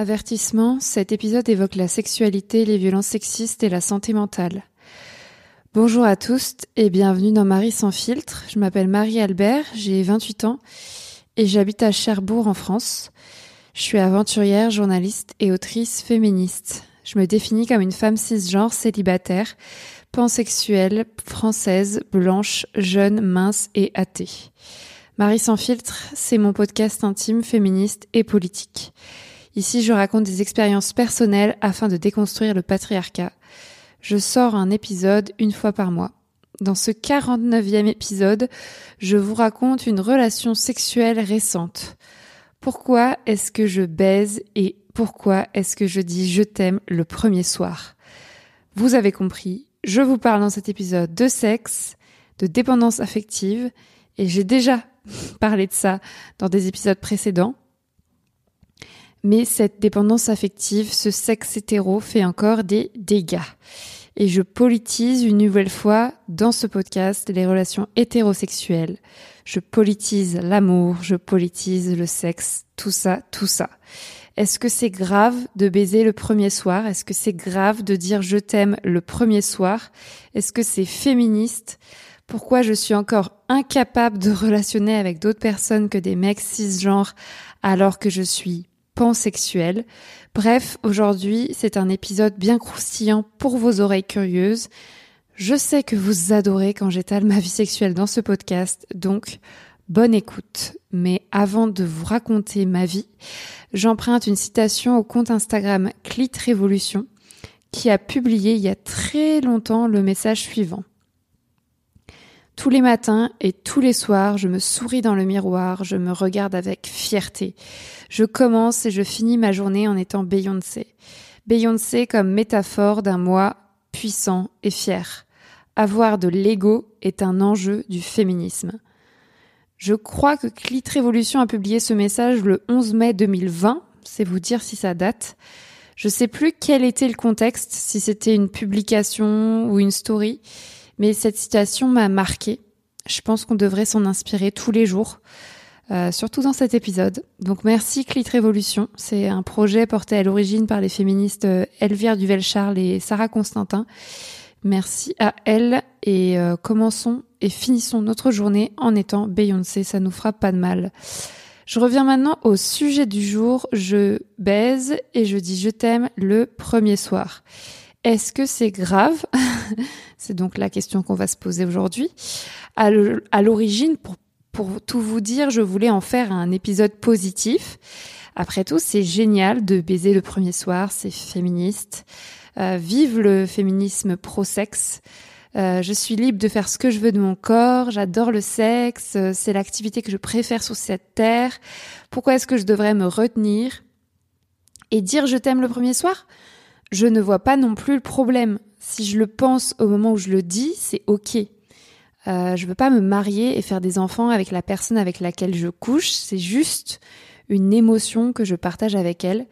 Avertissement, cet épisode évoque la sexualité, les violences sexistes et la santé mentale. Bonjour à tous et bienvenue dans Marie sans filtre. Je m'appelle Marie Albert, j'ai 28 ans et j'habite à Cherbourg en France. Je suis aventurière, journaliste et autrice féministe. Je me définis comme une femme cisgenre célibataire, pansexuelle, française, blanche, jeune, mince et athée. Marie sans filtre, c'est mon podcast intime, féministe et politique. Ici, je raconte des expériences personnelles afin de déconstruire le patriarcat. Je sors un épisode une fois par mois. Dans ce 49e épisode, je vous raconte une relation sexuelle récente. Pourquoi est-ce que je baise et pourquoi est-ce que je dis je t'aime le premier soir? Vous avez compris, je vous parle dans cet épisode de sexe, de dépendance affective, et j'ai déjà parlé de ça dans des épisodes précédents. Mais cette dépendance affective, ce sexe hétéro fait encore des dégâts. Et je politise une nouvelle fois dans ce podcast les relations hétérosexuelles. Je politise l'amour, je politise le sexe, tout ça, tout ça. Est-ce que c'est grave de baiser le premier soir? Est-ce que c'est grave de dire je t'aime le premier soir? Est-ce que c'est féministe? Pourquoi je suis encore incapable de relationner avec d'autres personnes que des mecs cisgenres alors que je suis Bref, aujourd'hui, c'est un épisode bien croustillant pour vos oreilles curieuses. Je sais que vous adorez quand j'étale ma vie sexuelle dans ce podcast, donc bonne écoute. Mais avant de vous raconter ma vie, j'emprunte une citation au compte Instagram Clit Révolution qui a publié il y a très longtemps le message suivant. Tous les matins et tous les soirs, je me souris dans le miroir, je me regarde avec fierté. Je commence et je finis ma journée en étant Beyoncé. Beyoncé comme métaphore d'un moi puissant et fier. Avoir de l'ego est un enjeu du féminisme. Je crois que Clit Révolution a publié ce message le 11 mai 2020, c'est vous dire si ça date. Je sais plus quel était le contexte, si c'était une publication ou une story. Mais cette situation m'a marquée. Je pense qu'on devrait s'en inspirer tous les jours, euh, surtout dans cet épisode. Donc merci Clit Révolution. C'est un projet porté à l'origine par les féministes euh, Elvire Duvel-Charles et Sarah Constantin. Merci à elles et euh, commençons et finissons notre journée en étant Beyoncé, ça nous fera pas de mal. Je reviens maintenant au sujet du jour. Je baise et je dis je t'aime le premier soir. Est-ce que c'est grave? C'est donc la question qu'on va se poser aujourd'hui. À l'origine, pour, tout vous dire, je voulais en faire un épisode positif. Après tout, c'est génial de baiser le premier soir, c'est féministe. Euh, vive le féminisme pro-sexe. Euh, je suis libre de faire ce que je veux de mon corps, j'adore le sexe, c'est l'activité que je préfère sur cette terre. Pourquoi est-ce que je devrais me retenir et dire je t'aime le premier soir? Je ne vois pas non plus le problème. Si je le pense au moment où je le dis, c'est ok. Euh, je veux pas me marier et faire des enfants avec la personne avec laquelle je couche. C'est juste une émotion que je partage avec elle.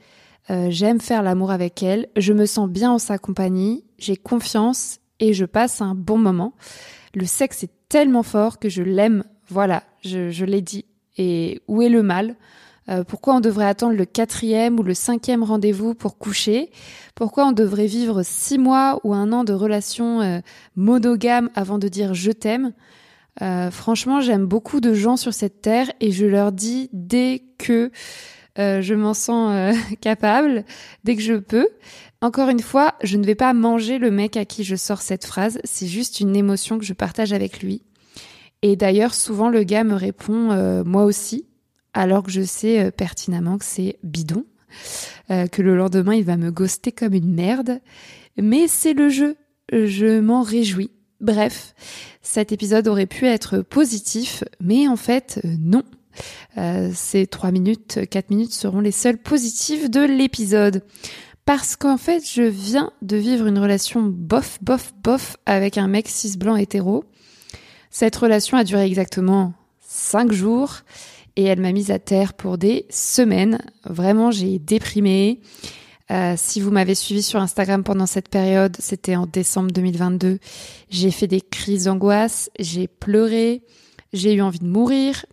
Euh, J'aime faire l'amour avec elle. Je me sens bien en sa compagnie. J'ai confiance et je passe un bon moment. Le sexe est tellement fort que je l'aime. Voilà, je, je l'ai dit. Et où est le mal? Euh, pourquoi on devrait attendre le quatrième ou le cinquième rendez-vous pour coucher? Pourquoi on devrait vivre six mois ou un an de relation euh, monogame avant de dire je t'aime? Euh, Franchement, j'aime beaucoup de gens sur cette terre et je leur dis dès que je m'en sens capable, dès que je peux. Encore une fois, je ne vais pas manger le mec à qui je sors cette phrase, c'est juste une émotion que je partage avec lui. Et d'ailleurs, souvent le gars me répond moi aussi alors que je sais euh, pertinemment que c'est bidon, euh, que le lendemain il va me ghoster comme une merde. Mais c'est le jeu, je m'en réjouis. Bref, cet épisode aurait pu être positif, mais en fait euh, non. ces 3 minutes, 4 minutes seront les seules positives de l'épisode. Parce qu'en fait, je viens de vivre une relation bof, bof, bof avec un mec cis blanc hétéro. Cette relation a duré exactement 5 jours et elle m'a mise à terre pour des semaines. Vraiment, j'ai déprimé. Euh, si vous m'avez suivi sur Instagram pendant cette période, c'était en décembre 2022, j'ai fait des crises d'angoisse, j'ai pleuré, j'ai eu envie de mourir.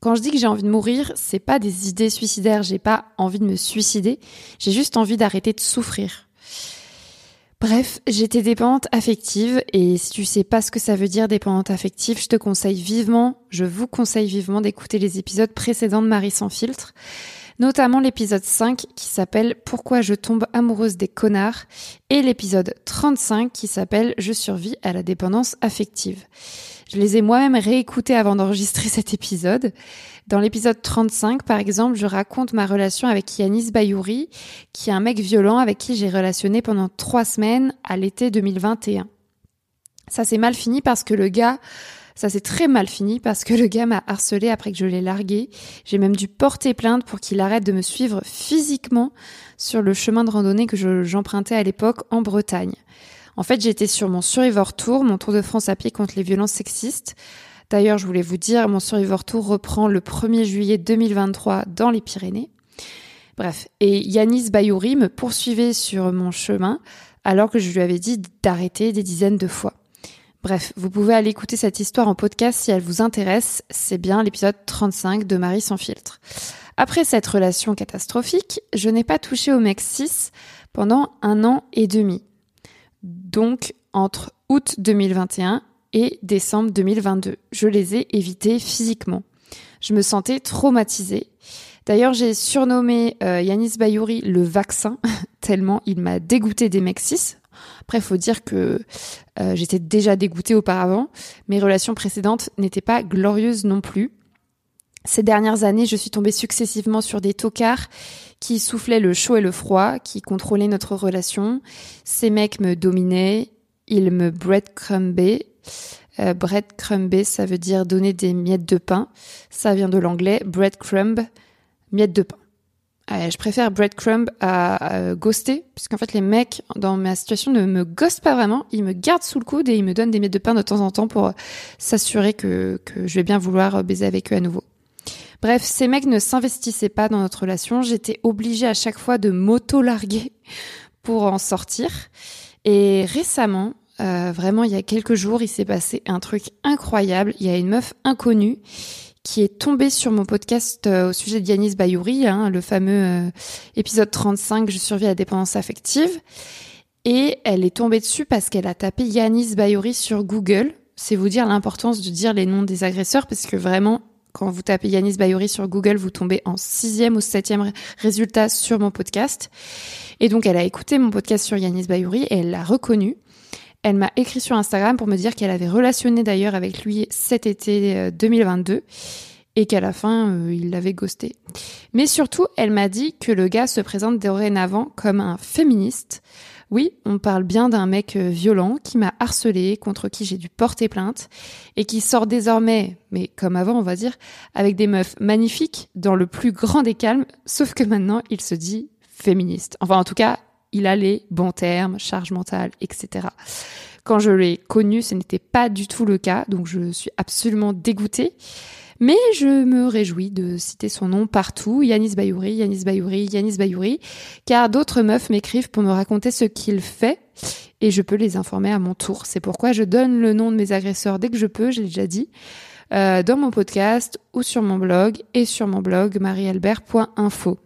Quand je dis que j'ai envie de mourir, c'est pas des idées suicidaires, j'ai pas envie de me suicider, j'ai juste envie d'arrêter de souffrir. Bref, j'étais dépendante affective et si tu sais pas ce que ça veut dire dépendante affective, je te conseille vivement, je vous conseille vivement d'écouter les épisodes précédents de Marie sans filtre, notamment l'épisode 5 qui s'appelle Pourquoi je tombe amoureuse des connards et l'épisode 35 qui s'appelle Je survis à la dépendance affective. Je les ai moi-même réécoutés avant d'enregistrer cet épisode. Dans l'épisode 35, par exemple, je raconte ma relation avec Yanis Bayouri, qui est un mec violent avec qui j'ai relationné pendant trois semaines à l'été 2021. Ça s'est mal fini parce que le gars, ça s'est très mal fini parce que le gars m'a harcelé après que je l'ai largué. J'ai même dû porter plainte pour qu'il arrête de me suivre physiquement sur le chemin de randonnée que j'empruntais à l'époque en Bretagne. En fait, j'étais sur mon Survivor Tour, mon tour de France à pied contre les violences sexistes. D'ailleurs, je voulais vous dire, mon Survivor Tour reprend le 1er juillet 2023 dans les Pyrénées. Bref, et Yanis Bayouri me poursuivait sur mon chemin alors que je lui avais dit d'arrêter des dizaines de fois. Bref, vous pouvez aller écouter cette histoire en podcast si elle vous intéresse. C'est bien l'épisode 35 de Marie sans filtre. Après cette relation catastrophique, je n'ai pas touché au mec 6 pendant un an et demi donc entre août 2021 et décembre 2022. Je les ai évités physiquement. Je me sentais traumatisée. D'ailleurs, j'ai surnommé euh, Yanis Bayouri le vaccin, tellement il m'a dégoûté des mecs 6. Après, faut dire que euh, j'étais déjà dégoûtée auparavant. Mes relations précédentes n'étaient pas glorieuses non plus. Ces dernières années, je suis tombée successivement sur des tocards qui soufflaient le chaud et le froid, qui contrôlaient notre relation. Ces mecs me dominaient, ils me breadcrumbaient. Euh, breadcrumber, ça veut dire donner des miettes de pain. Ça vient de l'anglais breadcrumb, miettes de pain. Euh, je préfère breadcrumb à, ghoster, puisqu'en fait les mecs dans ma situation ne me ghostent pas vraiment, ils me gardent sous le coude et ils me donnent des miettes de pain de temps en temps pour s'assurer que, que je vais bien vouloir baiser avec eux à nouveau. Bref, ces mecs ne s'investissaient pas dans notre relation. J'étais obligée à chaque fois de m'auto-larguer pour en sortir. Et récemment, euh, vraiment il y a quelques jours, il s'est passé un truc incroyable. Il y a une meuf inconnue qui est tombée sur mon podcast euh, au sujet de Yanis Bayouri, hein, le fameux euh, épisode 35, Je survis à la dépendance affective. Et elle est tombée dessus parce qu'elle a tapé Yanis Bayouri sur Google. C'est vous dire l'importance de dire les noms des agresseurs parce que vraiment, quand vous tapez Yanis Bayouri sur Google, vous tombez en sixième ou septième résultat sur mon podcast. Et donc, elle a écouté mon podcast sur Yanis Bayouri et elle l'a reconnu. Elle m'a écrit sur Instagram pour me dire qu'elle avait relationné d'ailleurs avec lui cet été 2022 euh, et qu'à la fin, euh, il l'avait ghosté. Mais surtout, elle m'a dit que le gars se présente dorénavant comme un féministe. Oui, on parle bien d'un mec euh, violent qui m'a harcelé, contre qui j'ai dû porter plainte, et qui sort désormais, mais comme avant on va dire, avec des meufs magnifiques dans le plus grand des calmes, sauf que maintenant il se dit féministe. Enfin en tout cas, il a les bons termes, charge mentale, etc. Quand je l'ai connu, ce n'était pas du tout le cas, donc je suis absolument dégoûtée. Mais je me réjouis de citer son nom partout, Yanis Bayouri, Yanis Bayouri, Yanis Bayouri, car d'autres meufs m'écrivent pour me raconter ce qu'il fait et je peux les informer à mon tour. C'est pourquoi je donne le nom de mes agresseurs dès que je peux, j'ai déjà dit, euh, dans mon podcast ou sur mon blog et sur mon blog mariealbert.info.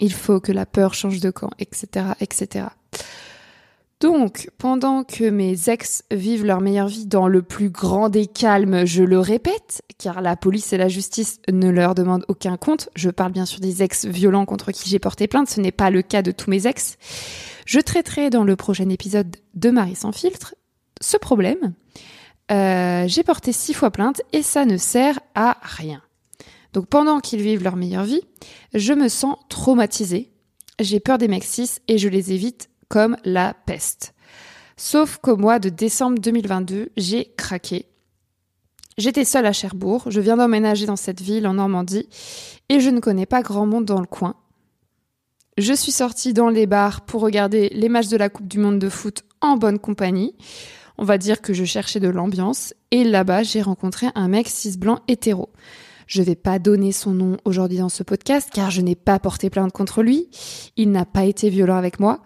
Il faut que la peur change de camp, etc., etc. Donc, pendant que mes ex vivent leur meilleure vie dans le plus grand des calmes, je le répète, car la police et la justice ne leur demandent aucun compte, je parle bien sûr des ex violents contre qui j'ai porté plainte, ce n'est pas le cas de tous mes ex, je traiterai dans le prochain épisode de Marie sans filtre ce problème. Euh, j'ai porté six fois plainte et ça ne sert à rien. Donc pendant qu'ils vivent leur meilleure vie, je me sens traumatisée, j'ai peur des mecs cis et je les évite comme la peste. Sauf qu'au mois de décembre 2022, j'ai craqué. J'étais seule à Cherbourg, je viens d'emménager dans cette ville en Normandie et je ne connais pas grand monde dans le coin. Je suis sortie dans les bars pour regarder les matchs de la Coupe du Monde de foot en bonne compagnie. On va dire que je cherchais de l'ambiance et là-bas j'ai rencontré un mec cis blanc hétéro. Je vais pas donner son nom aujourd'hui dans ce podcast car je n'ai pas porté plainte contre lui. Il n'a pas été violent avec moi.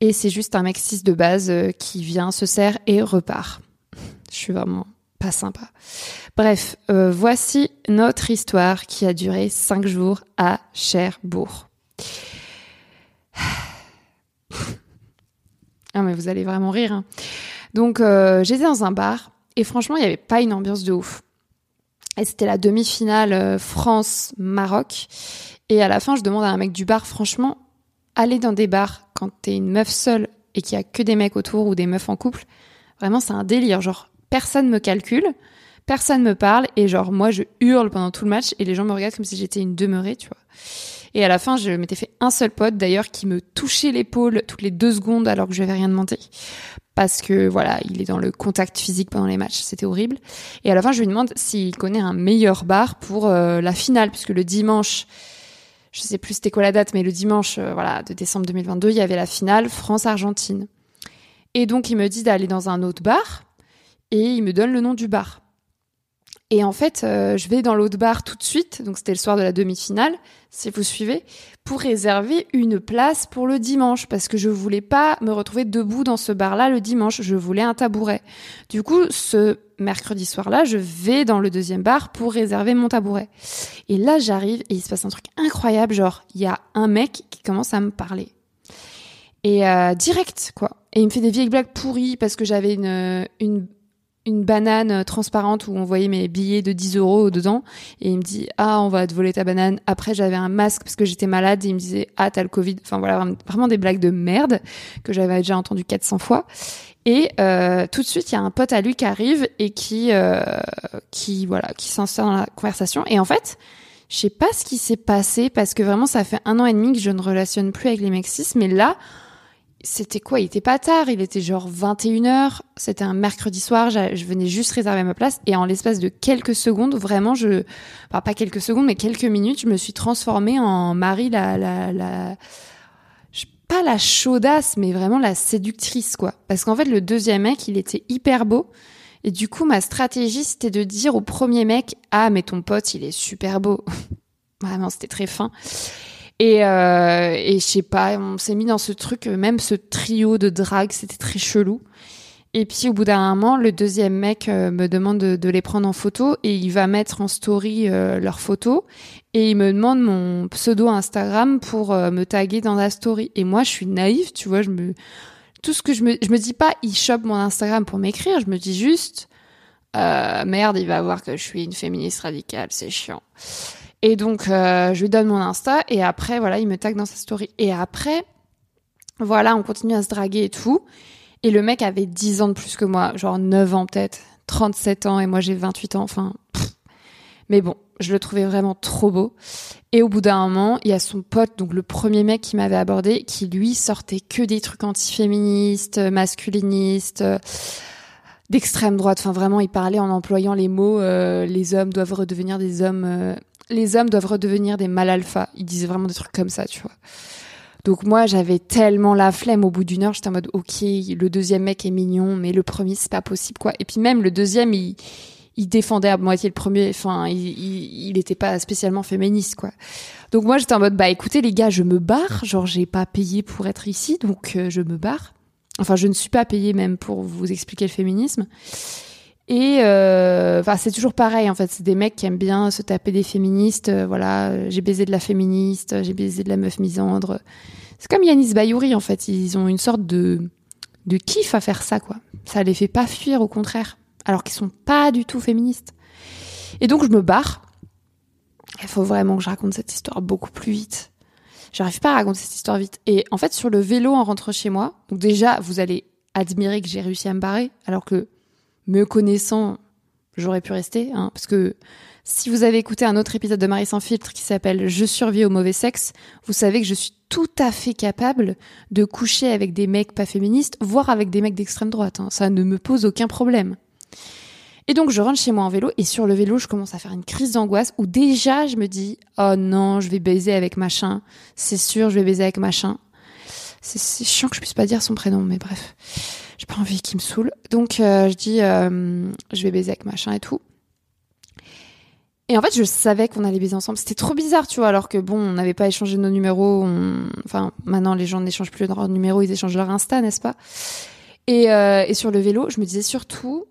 Et c'est juste un mec cis de base euh, qui vient, se sert et repart. Je suis vraiment pas sympa. Bref, euh, voici notre histoire qui a duré cinq jours à Cherbourg. ah mais vous allez vraiment rire. Hein. Donc euh, j'étais dans un bar et franchement il n'y avait pas une ambiance de ouf. Et c'était la demi-finale euh, France-Maroc. Et à la fin je demande à un mec du bar, franchement, aller dans des bars quand t'es une meuf seule et qu'il y a que des mecs autour ou des meufs en couple, vraiment c'est un délire. Genre personne me calcule, personne me parle et genre moi je hurle pendant tout le match et les gens me regardent comme si j'étais une demeurée, tu vois. Et à la fin, je m'étais fait un seul pote d'ailleurs qui me touchait l'épaule toutes les deux secondes alors que je n'avais rien demandé. Parce que voilà, il est dans le contact physique pendant les matchs, c'était horrible. Et à la fin, je lui demande s'il connaît un meilleur bar pour euh, la finale, puisque le dimanche, je sais plus c'était quoi la date, mais le dimanche euh, voilà de décembre 2022, il y avait la finale France-Argentine. Et donc il me dit d'aller dans un autre bar et il me donne le nom du bar. Et en fait, euh, je vais dans l'autre bar tout de suite, donc c'était le soir de la demi-finale, si vous suivez, pour réserver une place pour le dimanche, parce que je voulais pas me retrouver debout dans ce bar-là le dimanche, je voulais un tabouret. Du coup, ce mercredi soir-là, je vais dans le deuxième bar pour réserver mon tabouret. Et là, j'arrive et il se passe un truc incroyable, genre, il y a un mec qui commence à me parler. Et euh, direct, quoi. Et il me fait des vieilles blagues pourries parce que j'avais une une banane euh, transparente où on voyait mes billets de 10 euros dedans. Et il me dit ah on va te voler ta banane après j'avais un masque parce que j'étais malade et il me disait ah t'as le covid enfin voilà vraiment des blagues de merde que j'avais déjà entendu 400 fois. Et euh, tout de suite il y a un pote à lui qui arrive et qui euh, qui voilà qui s'insère dans la conversation. Et en fait je sais pas ce qui s'est passé parce que vraiment ça fait un an et demi que je ne relationne plus avec les mecs mais là c'était quoi? Il était pas tard, il était genre 21h, c'était un mercredi soir, je venais juste réserver ma place et en l'espace de quelques secondes, vraiment je enfin pas quelques secondes mais quelques minutes, je me suis transformée en Marie la la la pas la chaudasse mais vraiment la séductrice quoi. Parce qu'en fait le deuxième mec, il était hyper beau et du coup ma stratégie c'était de dire au premier mec "Ah mais ton pote, il est super beau." vraiment, c'était très fin. Et, euh, et je sais pas, on s'est mis dans ce truc, même ce trio de drague, c'était très chelou. Et puis au bout d'un moment, le deuxième mec euh, me demande de, les prendre en photo et il va mettre en story euh, leurs photos et il me demande mon pseudo Instagram pour euh, me taguer dans la story. Et moi, je suis naïve, tu vois, je me tout ce que je me je me dis pas il chope mon Instagram pour m'écrire, je me dis juste merde, il va voir que je suis une féministe radicale, c'est chiant. Et donc, euh, je lui donne mon Insta et après, voilà, il me tag dans sa story. Et après, voilà, on continue à se draguer et tout. Et le mec avait 10 ans de plus que moi, genre 9 ans peut-être, 37 ans et moi j'ai 28 ans, enfin. Mais bon, je le trouvais vraiment trop beau. Et au bout d'un moment, il y a son pote, donc le premier mec qui m'avait abordé, qui lui sortait que des trucs antiféministes, masculinistes, d'extrême droite. Enfin vraiment, il parlait en employant les mots euh, les hommes doivent redevenir des hommes euh, les hommes doivent redevenir des mâles alpha. Ils disaient vraiment des trucs comme ça, tu vois. Donc moi, j'avais tellement la flemme au bout d'une heure, j'étais en mode OK, le deuxième mec est mignon, mais le premier c'est pas possible quoi. Et puis même le deuxième, il, il défendait à moitié le premier, enfin, il, il, était pas spécialement féministe quoi. Donc moi, j'étais en mode bah écoutez les gars, je me barre, genre j'ai pas payé pour être ici, donc euh, je me barre. Enfin, je ne suis pas payée même pour vous expliquer le féminisme. Et euh, enfin, c'est toujours pareil en fait. C'est des mecs qui aiment bien se taper des féministes. Euh, voilà, j'ai baisé de la féministe, j'ai baisé de la meuf misandre. C'est comme Yanis Bayouri en fait. Ils ont une sorte de de kiff à faire ça quoi. Ça les fait pas fuir au contraire, alors qu'ils sont pas du tout féministes. Et donc je me barre. Il faut vraiment que je raconte cette histoire beaucoup plus vite. J'arrive pas à raconter cette histoire vite. Et en fait, sur le vélo en rentrant chez moi, donc déjà, vous allez admirer que j'ai réussi à me barrer, alors que me connaissant, j'aurais pu rester, hein, parce que si vous avez écouté un autre épisode de Marie sans filtre qui s'appelle Je survis au mauvais sexe, vous savez que je suis tout à fait capable de coucher avec des mecs pas féministes, voire avec des mecs d'extrême droite. Hein. Ça ne me pose aucun problème. Et donc je rentre chez moi en vélo et sur le vélo je commence à faire une crise d'angoisse où déjà je me dis oh non je vais baiser avec machin, c'est sûr je vais baiser avec machin. C'est chiant que je puisse pas dire son prénom mais bref j'ai pas envie qu'il me saoule. Donc euh, je dis, euh, je vais baiser avec machin et tout. Et en fait, je savais qu'on allait baiser ensemble. C'était trop bizarre, tu vois, alors que bon, on n'avait pas échangé nos numéros. Enfin, maintenant, les gens n'échangent plus leurs numéros, ils échangent leur Insta, n'est-ce pas? Euh, et sur le vélo, je me disais surtout,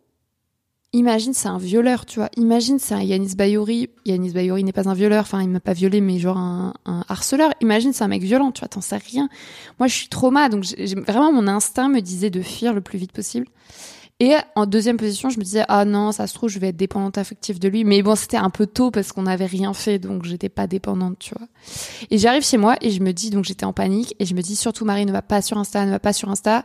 imagine c'est un violeur, tu vois. Imagine c'est un Yanis Bayouri. Yanis Bayouri n'est pas un violeur, enfin il m'a pas violé, mais genre un, harceleur. Imagine c'est un mec violent, tu vois, t'en sais rien. Moi je suis trauma, donc vraiment mon instinct me disait de fuir le plus vite possible. Et en deuxième position, je me disais ah non, ça se trouve je vais être dépendante affective de lui. Mais bon, c'était un peu tôt parce qu'on n'avait rien fait, donc j'étais pas dépendante, tu vois. Et j'arrive chez moi et je me dis donc j'étais en panique et je me dis surtout Marie ne va pas sur Insta, ne va pas sur Insta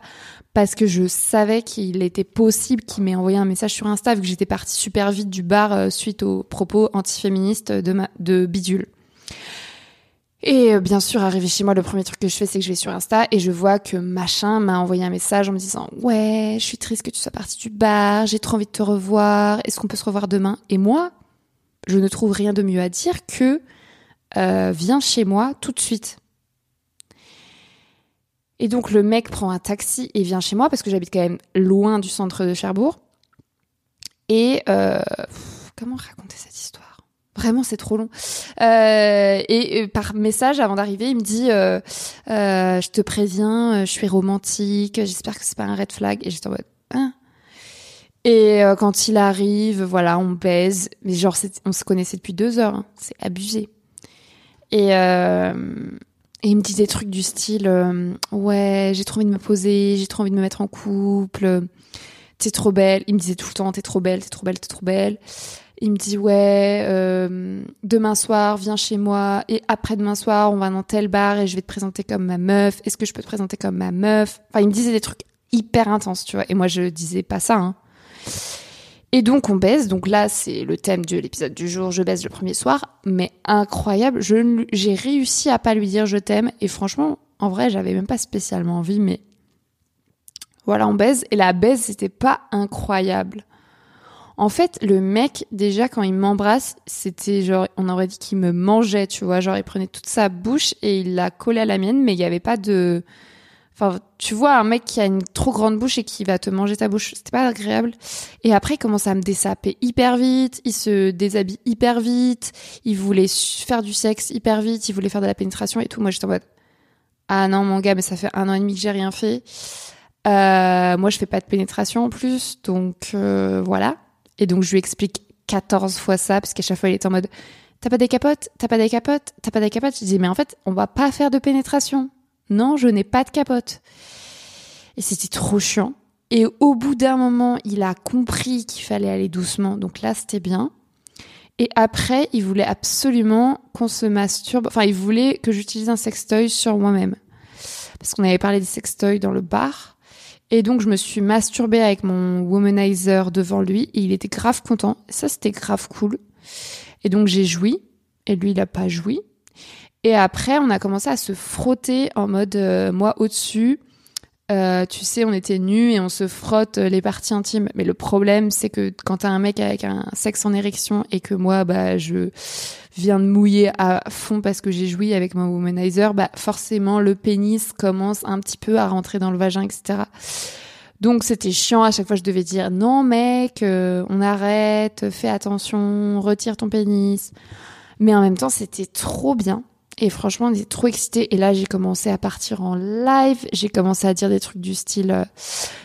parce que je savais qu'il était possible qu'il m'ait envoyé un message sur Insta vu que j'étais partie super vite du bar euh, suite aux propos antiféministes de ma de Bidule. Et euh, bien sûr, arrivé chez moi, le premier truc que je fais, c'est que je vais sur Insta et je vois que machin m'a envoyé un message en me disant ouais, je suis triste que tu sois partie du bar, j'ai trop envie de te revoir, est-ce qu'on peut se revoir demain? Et moi, je ne trouve rien de mieux à dire que euh, viens chez moi tout de suite. Et donc le mec prend un taxi et vient chez moi parce que j'habite quand même loin du centre de Cherbourg. Et euh, comment raconter cette histoire? Vraiment, c'est trop long. Euh, et, par message, avant d'arriver, il me dit euh, euh, Je te préviens, je suis romantique, j'espère que c'est pas un red flag. Et j'étais en mode hein? Et quand il arrive, voilà, on baise. Mais genre, on se connaissait depuis deux heures. Hein. C'est abusé. Et, et, il me dit des trucs du style Ouais, j'ai trop envie de me poser, j'ai trop envie de me mettre en couple. T'es trop belle. Il me disait tout le temps T'es trop belle, t'es trop belle, t'es trop belle. Il me dit ouais, euh, demain soir, viens chez moi et après demain soir, on va dans tel bar et je vais te présenter comme ma meuf. Est-ce que je peux te présenter comme ma meuf? Enfin, il me disait des trucs hyper intenses, tu vois. Et moi, je disais pas ça. Hein. Et donc on baise. Donc là, c'est le thème de l'épisode du jour. Je baise le premier soir, mais incroyable. Je j'ai réussi à pas lui dire je t'aime. Et franchement, en vrai, j'avais même pas spécialement envie, mais voilà, on baise. Et la baise, c'était pas incroyable. En fait, le mec, déjà, quand il m'embrasse, c'était genre, on aurait dit qu'il me mangeait, tu vois. Genre, il prenait toute sa bouche et il l'a collée à la mienne, mais il n'y avait pas de. Enfin, tu vois, un mec qui a une trop grande bouche et qui va te manger ta bouche, c'était pas agréable. Et après, il commence à me dessaper hyper vite, il se déshabille hyper vite, il voulait faire du sexe hyper vite, il voulait faire de la pénétration et tout. Moi, j'étais en mode, ah non, mon gars, mais ça fait un an et demi que j'ai rien fait. Euh, moi, je fais pas de pénétration en plus, donc euh, voilà. Et donc, je lui explique 14 fois ça, parce qu'à chaque fois, il est en mode T'as pas des capotes? T'as pas des capotes? T'as pas des capotes? Je dis Mais en fait, on va pas faire de pénétration. Non, je n'ai pas de capote. Et c'était trop chiant. Et au bout d'un moment, il a compris qu'il fallait aller doucement. Donc là, c'était bien. Et après, il voulait absolument qu'on se masturbe. Enfin, il voulait que j'utilise un sextoy sur moi-même. Parce qu'on avait parlé des sextoys dans le bar. Et donc, je me suis masturbée avec mon womanizer devant lui et il était grave content. Ça, c'était grave cool. Et donc, j'ai joui et lui, il a pas joui. Et après, on a commencé à se frotter en mode euh, moi au-dessus. Euh, tu sais, on était nus et on se frotte les parties intimes. Mais le problème, c'est que quand t'as un mec avec un sexe en érection et que moi, bah, je viens de mouiller à fond parce que j'ai joui avec mon womanizer, bah forcément le pénis commence un petit peu à rentrer dans le vagin, etc. Donc c'était chiant, à chaque fois je devais dire non mec, euh, on arrête, fais attention, retire ton pénis. Mais en même temps c'était trop bien. Et franchement, on était trop excités. Et là, j'ai commencé à partir en live. J'ai commencé à dire des trucs du style, euh,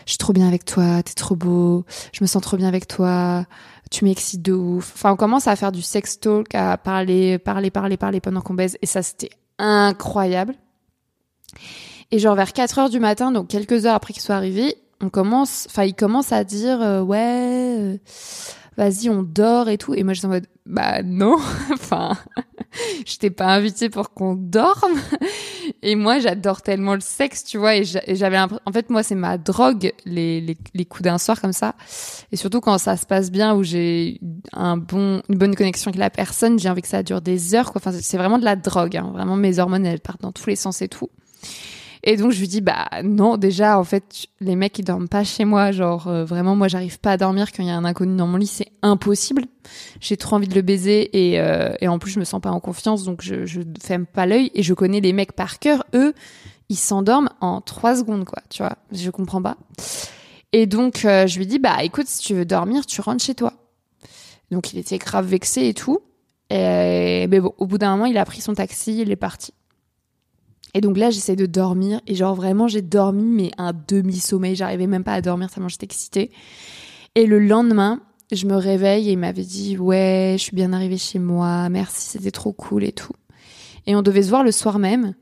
je suis trop bien avec toi, t'es trop beau, je me sens trop bien avec toi, tu m'excites de ouf. Enfin, on commence à faire du sex talk, à parler, parler, parler, parler pendant qu'on baise. Et ça, c'était incroyable. Et genre vers 4 heures du matin, donc quelques heures après qu'il soit arrivé, on commence, enfin, il commence à dire, euh, ouais, euh, vas-y, on dort et tout. Et moi, je suis en mode, bah non, enfin, je t'ai pas invité pour qu'on dorme. Et moi, j'adore tellement le sexe, tu vois. Et j'avais, en fait, moi, c'est ma drogue, les, les, les coups d'un soir comme ça. Et surtout quand ça se passe bien, où j'ai un bon, une bonne connexion avec la personne, j'ai envie que ça dure des heures, quoi. Enfin, c'est vraiment de la drogue, hein. Vraiment, mes hormones, elles partent dans tous les sens et tout. Et donc je lui dis bah non déjà en fait les mecs ils dorment pas chez moi. Genre euh, vraiment moi j'arrive pas à dormir quand il y a un inconnu dans mon lit. C'est impossible. J'ai trop envie de le baiser et, euh, et en plus je me sens pas en confiance. Donc je je ferme pas l'œil et je connais les mecs par cœur. Eux ils s'endorment en trois secondes quoi tu vois. Je comprends pas. Et donc euh, je lui dis bah écoute si tu veux dormir tu rentres chez toi. Donc il était grave vexé et tout. Et mais bon au bout d'un moment il a pris son taxi il est parti et donc là, j'essaie de dormir. Et genre, vraiment, j'ai dormi, mais un demi-sommeil. J'arrivais même pas à dormir tellement j'étais excitée. Et le lendemain, je me réveille et il m'avait dit ouais, je suis bien arrivée chez moi, merci, c'était trop cool et tout. Et on devait se voir le soir même.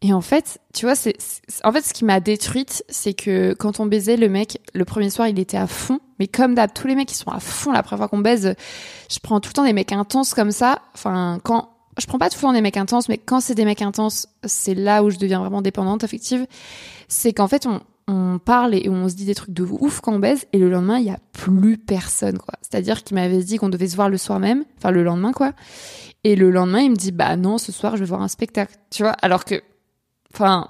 Et en fait, tu vois, c'est en fait ce qui m'a détruite, c'est que quand on baisait le mec, le premier soir, il était à fond. Mais comme d'hab, tous les mecs qui sont à fond la première fois qu'on baise, je prends tout le temps des mecs intenses comme ça. Enfin, quand je prends pas tout le temps des mecs intenses, mais quand c'est des mecs intenses, c'est là où je deviens vraiment dépendante affective. C'est qu'en fait, on, on parle et on se dit des trucs de ouf quand on baise, et le lendemain, il y a plus personne, quoi. C'est-à-dire qu'il m'avait dit qu'on devait se voir le soir même, enfin le lendemain, quoi. Et le lendemain, il me dit, bah non, ce soir, je vais voir un spectacle, tu vois. Alors que, enfin,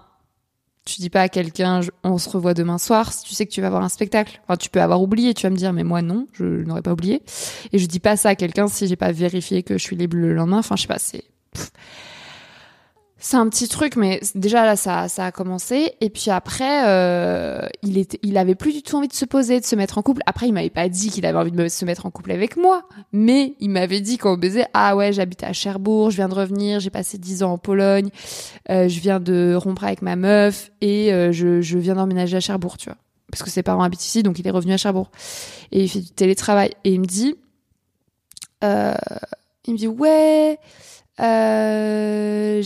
tu dis pas à quelqu'un, on se revoit demain soir, si tu sais que tu vas voir un spectacle. Enfin, tu peux avoir oublié, tu vas me dire, mais moi non, je n'aurais pas oublié. Et je dis pas ça à quelqu'un si j'ai pas vérifié que je suis libre le lendemain. Enfin, je sais pas, c'est c'est un petit truc, mais déjà là, ça, ça a commencé. Et puis après, euh, il était, il avait plus du tout envie de se poser, de se mettre en couple. Après, il m'avait pas dit qu'il avait envie de se mettre en couple avec moi, mais il m'avait dit quand on baisait, ah ouais, j'habite à Cherbourg, je viens de revenir, j'ai passé dix ans en Pologne, euh, je viens de rompre avec ma meuf et euh, je, je viens d'emménager à Cherbourg, tu vois, parce que ses parents habitent ici, donc il est revenu à Cherbourg et il fait du télétravail. Et il me dit, euh, il me dit ouais. Euh,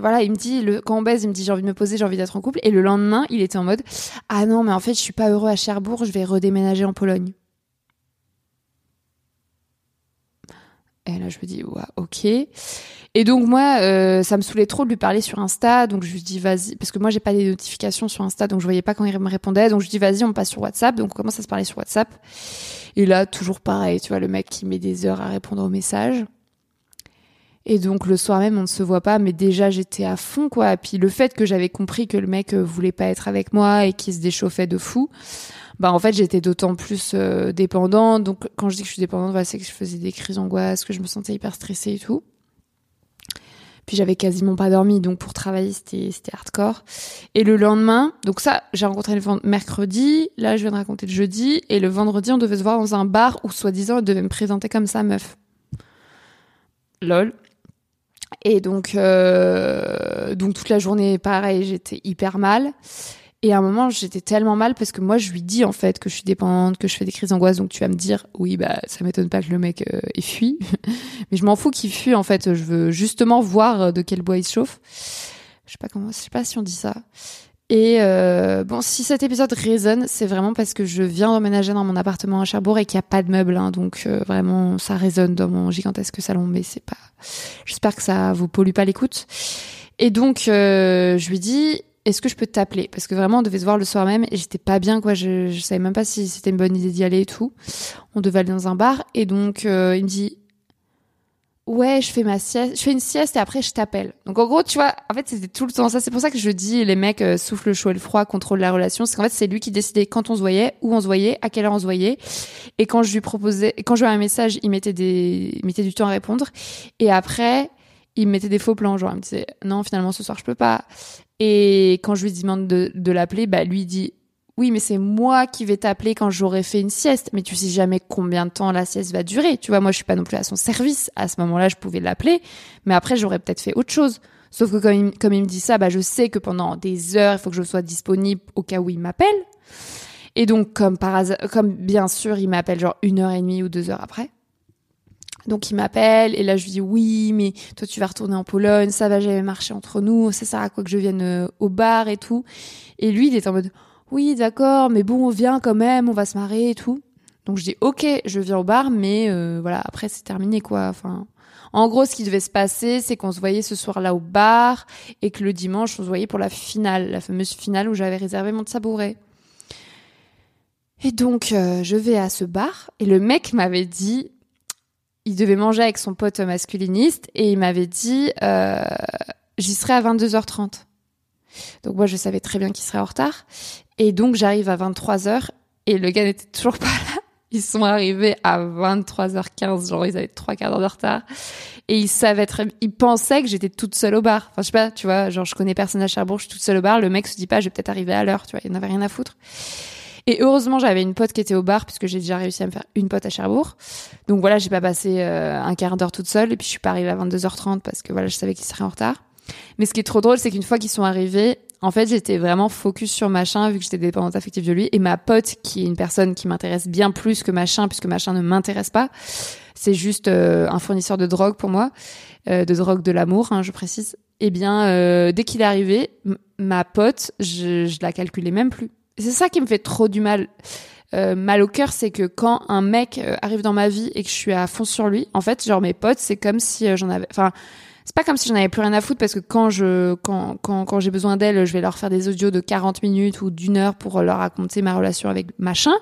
voilà, il me dit, le, quand on baise, il me dit j'ai envie de me poser, j'ai envie d'être en couple. Et le lendemain, il était en mode ah non, mais en fait, je suis pas heureux à Cherbourg, je vais redéménager en Pologne. Et là, je me dis ouais, ok. Et donc moi, euh, ça me saoulait trop de lui parler sur Insta, donc je lui dis vas-y, parce que moi j'ai pas les notifications sur Insta, donc je voyais pas quand il me répondait, donc je dis vas-y, on passe sur WhatsApp, donc on commence à se parler sur WhatsApp. Et là, toujours pareil, tu vois, le mec qui met des heures à répondre aux messages. Et donc le soir même, on ne se voit pas, mais déjà j'étais à fond quoi. Et puis le fait que j'avais compris que le mec euh, voulait pas être avec moi et qu'il se déchauffait de fou, bah en fait j'étais d'autant plus euh, dépendante. Donc quand je dis que je suis dépendante, voilà, c'est que je faisais des crises d'angoisse, que je me sentais hyper stressée et tout. Puis j'avais quasiment pas dormi, donc pour travailler c'était c'était hardcore. Et le lendemain, donc ça j'ai rencontré le mercredi, là je viens de raconter le jeudi, et le vendredi on devait se voir dans un bar où soi-disant elle devait me présenter comme sa meuf. Lol. Et donc, euh, donc toute la journée, pareil, j'étais hyper mal. Et à un moment, j'étais tellement mal parce que moi, je lui dis en fait que je suis dépendante, que je fais des crises d'angoisse. Donc tu vas me dire, oui, bah ça m'étonne pas que le mec euh, ait fui, mais je m'en fous qu'il fuit. En fait, je veux justement voir de quel bois il se chauffe. Je sais pas comment, je sais pas si on dit ça. Et euh, bon, si cet épisode résonne, c'est vraiment parce que je viens d'emménager dans mon appartement à Cherbourg et qu'il n'y a pas de meubles, hein, donc euh, vraiment ça résonne dans mon gigantesque salon, mais c'est pas. J'espère que ça vous pollue pas l'écoute. Et donc euh, je lui dis, est-ce que je peux t'appeler? Parce que vraiment on devait se voir le soir même et j'étais pas bien quoi. Je, je savais même pas si c'était une bonne idée d'y aller et tout. On devait aller dans un bar et donc il me dit ouais, je fais ma sieste, je fais une sieste et après je t'appelle. Donc en gros, tu vois, en fait, c'était tout le temps ça. C'est pour ça que je dis les mecs euh, soufflent le chaud et le froid, contrôlent la relation. C'est qu'en fait, c'est lui qui décidait quand on se voyait, où on se voyait, à quelle heure on se voyait. Et quand je lui proposais, quand je lui un message, il mettait des, il mettait du temps à répondre. Et après, il mettait des faux plans, genre il me disait non, finalement ce soir je peux pas. Et quand je lui demande de, de l'appeler, bah lui il dit oui, mais c'est moi qui vais t'appeler quand j'aurai fait une sieste. Mais tu sais jamais combien de temps la sieste va durer. Tu vois, moi, je suis pas non plus à son service. À ce moment-là, je pouvais l'appeler. Mais après, j'aurais peut-être fait autre chose. Sauf que comme il, comme il me dit ça, bah, je sais que pendant des heures, il faut que je sois disponible au cas où il m'appelle. Et donc, comme par hasard, comme bien sûr, il m'appelle genre une heure et demie ou deux heures après. Donc il m'appelle et là je lui dis oui mais toi tu vas retourner en Pologne ça va jamais marcher entre nous ça sert à quoi que je vienne euh, au bar et tout? Et lui il est en mode oui, d'accord, mais bon, on vient quand même, on va se marrer et tout. Donc je dis ok, je viens au bar, mais euh, voilà, après c'est terminé quoi. Enfin, en gros, ce qui devait se passer, c'est qu'on se voyait ce soir-là au bar et que le dimanche on se voyait pour la finale, la fameuse finale où j'avais réservé mon tabouret. Et donc euh, je vais à ce bar et le mec m'avait dit, il devait manger avec son pote masculiniste et il m'avait dit, euh, j'y serai à 22h30. Donc moi je savais très bien qu'il serait en retard et donc j'arrive à 23h et le gars n'était toujours pas là. Ils sont arrivés à 23h15, genre ils avaient trois quarts d'heure de retard. Et ils savaient très ils pensaient que j'étais toute seule au bar. Enfin, je sais pas, tu vois, genre je connais personne à Cherbourg, je suis toute seule au bar. Le mec se dit pas, je vais peut-être arriver à l'heure, tu vois, il n'avait rien à foutre. Et heureusement, j'avais une pote qui était au bar puisque j'ai déjà réussi à me faire une pote à Cherbourg. Donc voilà, j'ai pas passé euh, un quart d'heure toute seule et puis je suis pas arrivée à 22h30 parce que voilà, je savais qu'il serait en retard. Mais ce qui est trop drôle, c'est qu'une fois qu'ils sont arrivés, En fait, j'étais vraiment focus sur machin vu que j'étais dépendante affective de lui et ma pote qui est une personne qui m'intéresse bien plus que machin puisque machin ne m'intéresse pas. C'est juste euh, un fournisseur de drogue pour moi, euh, de drogue de l'amour, hein, je précise. Eh bien, euh, dès qu'il est arrivé, ma pote, je, je la calculais même plus. C'est ça qui me fait trop du mal. mal au cœur, c'est que quand un mec arrive dans ma vie et que je suis à fond sur lui, en fait, genre mes potes, c'est comme si j'en avais, enfin, c'est pas comme si j'en avais plus rien à foutre parce que quand je quand quand, quand j'ai besoin d'elle, je vais leur faire des audios de 40 minutes ou d'une heure pour leur raconter ma relation avec machin.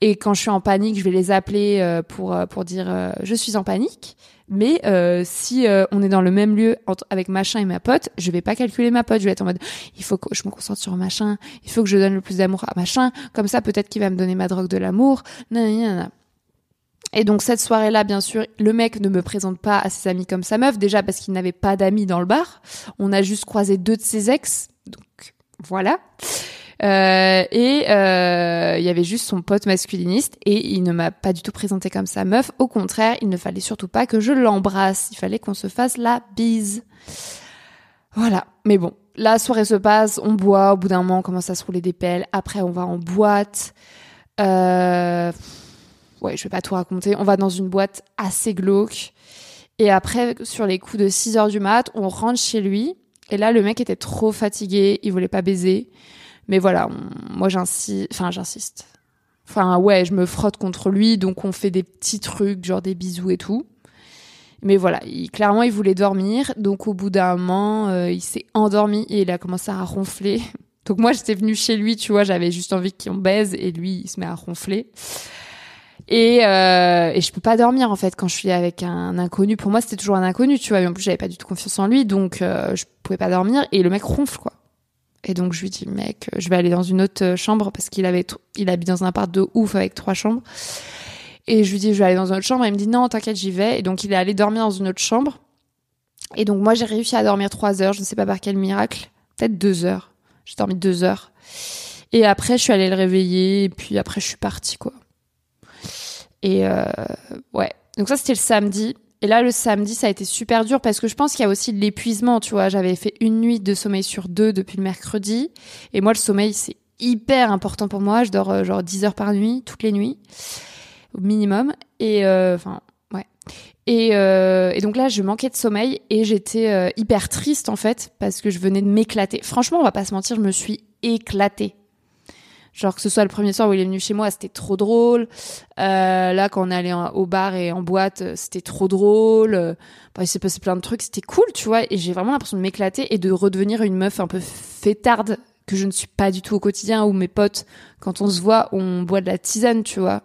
Et quand je suis en panique, je vais les appeler euh, pour euh, pour dire euh, je suis en panique. Mais si on est dans le même lieu avec machin et ma pote, je vais pas calculer ma pote. Je vais être en mode il faut que je me concentre sur machin, il faut que je donne le plus d'amour à machin. Comme ça, peut-être qu'il va me donner ma drogue de l'amour. Non, et donc cette soirée-là, bien sûr, le mec ne me présente pas à ses amis comme sa meuf, déjà parce qu'il n'avait pas d'amis dans le bar. On a juste croisé deux de ses ex, donc voilà. Euh, et euh, il y avait juste son pote masculiniste et il ne m'a pas du tout présenté comme sa meuf. Au contraire, il ne fallait surtout pas que je l'embrasse. Il fallait qu'on se fasse la bise. Voilà. Mais bon, la soirée se passe, on boit. Au bout d'un moment, on commence à se rouler des pelles. Après, on va en boîte. Euh ouais, je vais pas tout raconter. On va dans une boîte assez glauque. Et après, sur les coups de 6 heures du mat, on rentre chez lui. Et là, le mec était trop fatigué. Il voulait pas baiser. Mais voilà, moi, j'insiste. Enfin, j'insiste. Enfin, ouais, je me frotte contre lui. Donc, on fait des petits trucs, genre des bisous et tout. Mais voilà, il, clairement, il voulait dormir. Donc, au bout d'un moment, euh, il s'est endormi et il a commencé à ronfler. Donc, moi, j'étais venue chez lui, tu vois, j'avais juste envie qu'on baise. Et lui, il se met à ronfler. Et, euh, et je peux pas dormir en fait quand je suis avec un inconnu. Pour moi, c'était toujours un inconnu, tu vois. Et en plus, j'avais pas du tout confiance en lui, donc euh, je pouvais pas dormir. Et le mec ronfle quoi. Et donc je lui dis mec, je vais aller dans une autre euh, chambre parce qu'il avait, il habite dans un appart de ouf avec trois chambres. Et je lui dis je vais aller dans une autre chambre. Et il me dit non, t'inquiète, j'y vais. Et donc il est allé dormir dans une autre chambre. Et donc moi j'ai réussi à dormir trois heures. Je ne sais pas par quel miracle, peut-être deux heures. J'ai dormi deux heures. Et après je suis allée le réveiller. Et puis après je suis partie quoi. Et euh, ouais. Donc ça, c'était le samedi. Et là, le samedi, ça a été super dur parce que je pense qu'il y a aussi de l'épuisement, tu vois. J'avais fait une nuit de sommeil sur deux depuis le mercredi. Et moi, le sommeil, c'est hyper important pour moi. Je dors euh, genre 10 heures par nuit, toutes les nuits, au minimum. Et euh, enfin, ouais. Et, et, donc là, je manquais de sommeil et j'étais hyper triste en fait parce que je venais de m'éclater. Franchement, on va pas se mentir, je me suis éclatée. Genre que ce soit le premier soir où il est venu chez moi, c'était trop drôle. Euh, là, quand on allé au bar et en boîte, euh, c'était trop drôle. Euh, il s'est passé plein de trucs, c'était cool, tu vois. Et j'ai vraiment l'impression de m'éclater et de redevenir une meuf un peu fêtarde que je ne suis pas du tout au quotidien. Où mes potes, quand on se voit, on boit de la tisane, tu vois.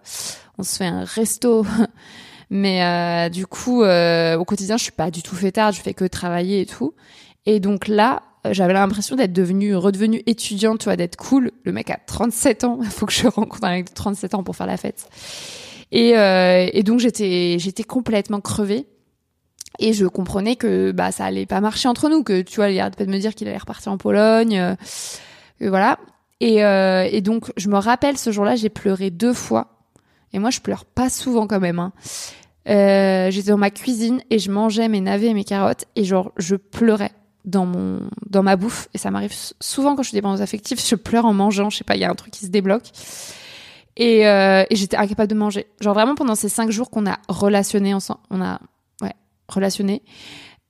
On se fait un resto. Mais euh, du coup, euh, au quotidien, je suis pas du tout fêtarde. Je fais que travailler et tout. Et donc là, j'avais l'impression d'être devenue, redevenue étudiante, tu vois, d'être cool. Le mec a 37 ans, il faut que je rencontre un mec de 37 ans pour faire la fête. Et, euh, et donc j'étais, j'étais complètement crevée. Et je comprenais que bah ça allait pas marcher entre nous, que tu vois, il arrête pas de me dire qu'il allait repartir en Pologne, euh, voilà. Et, euh, et donc je me rappelle ce jour-là, j'ai pleuré deux fois. Et moi, je pleure pas souvent quand même. Hein. Euh, j'étais dans ma cuisine et je mangeais mes navets et mes carottes et genre je pleurais dans mon dans ma bouffe. Et ça m'arrive souvent quand je suis dépendante affective je pleure en mangeant je sais pas il y a un truc qui se débloque. Et, euh, et j'étais incapable de manger. Genre vraiment pendant ces cinq jours qu'on a relationné ensemble on a ouais relationné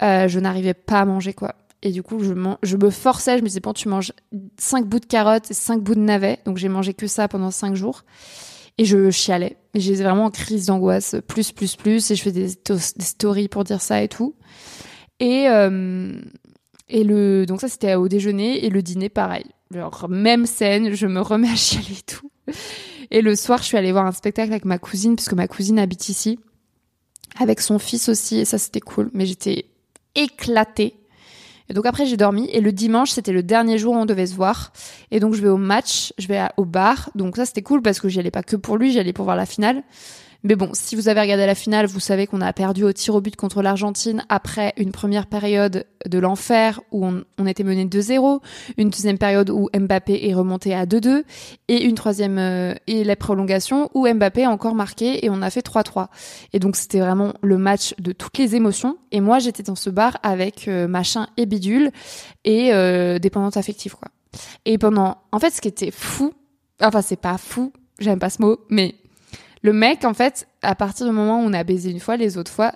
euh, je n'arrivais pas à manger quoi. Et du coup je, me forçais je me disais bon tu manges cinq bouts de carottes et cinq bouts de navets. Donc j'ai mangé que ça pendant cinq jours. Et je chialais. J'étais vraiment en crise d'angoisse plus plus plus. Et je fais des, des stories pour dire ça et tout. Et euh, et le, donc ça, c'était au déjeuner et le dîner, pareil. Genre, même scène, je me remets à chialer et tout. Et le soir, je suis allée voir un spectacle avec ma cousine, puisque ma cousine habite ici. Avec son fils aussi, et ça, c'était cool. Mais j'étais éclatée. Et donc après, j'ai dormi. Et le dimanche, c'était le dernier jour où on devait se voir. Et donc, je vais au match, je vais au bar. Donc ça, c'était cool parce que j'y allais pas que pour lui, j'y allais pour voir la finale. Mais bon, si vous avez regardé la finale, vous savez qu'on a perdu au tir au but contre l'Argentine après une première période de l'enfer où on, était mené 2-0, une deuxième période où Mbappé est remonté à 2-2 et une troisième euh, et la prolongation où Mbappé a encore marqué et on a fait 3-3. Et donc c'était vraiment le match de toutes les émotions. Et moi j'étais dans ce bar avec euh, machin et bidule et euh, dépendante affective quoi. Et pendant, en fait, ce qui était fou, enfin c'est pas fou, j'aime pas ce mot, mais le mec, en fait, à partir du moment où on a baisé une fois, les autres fois,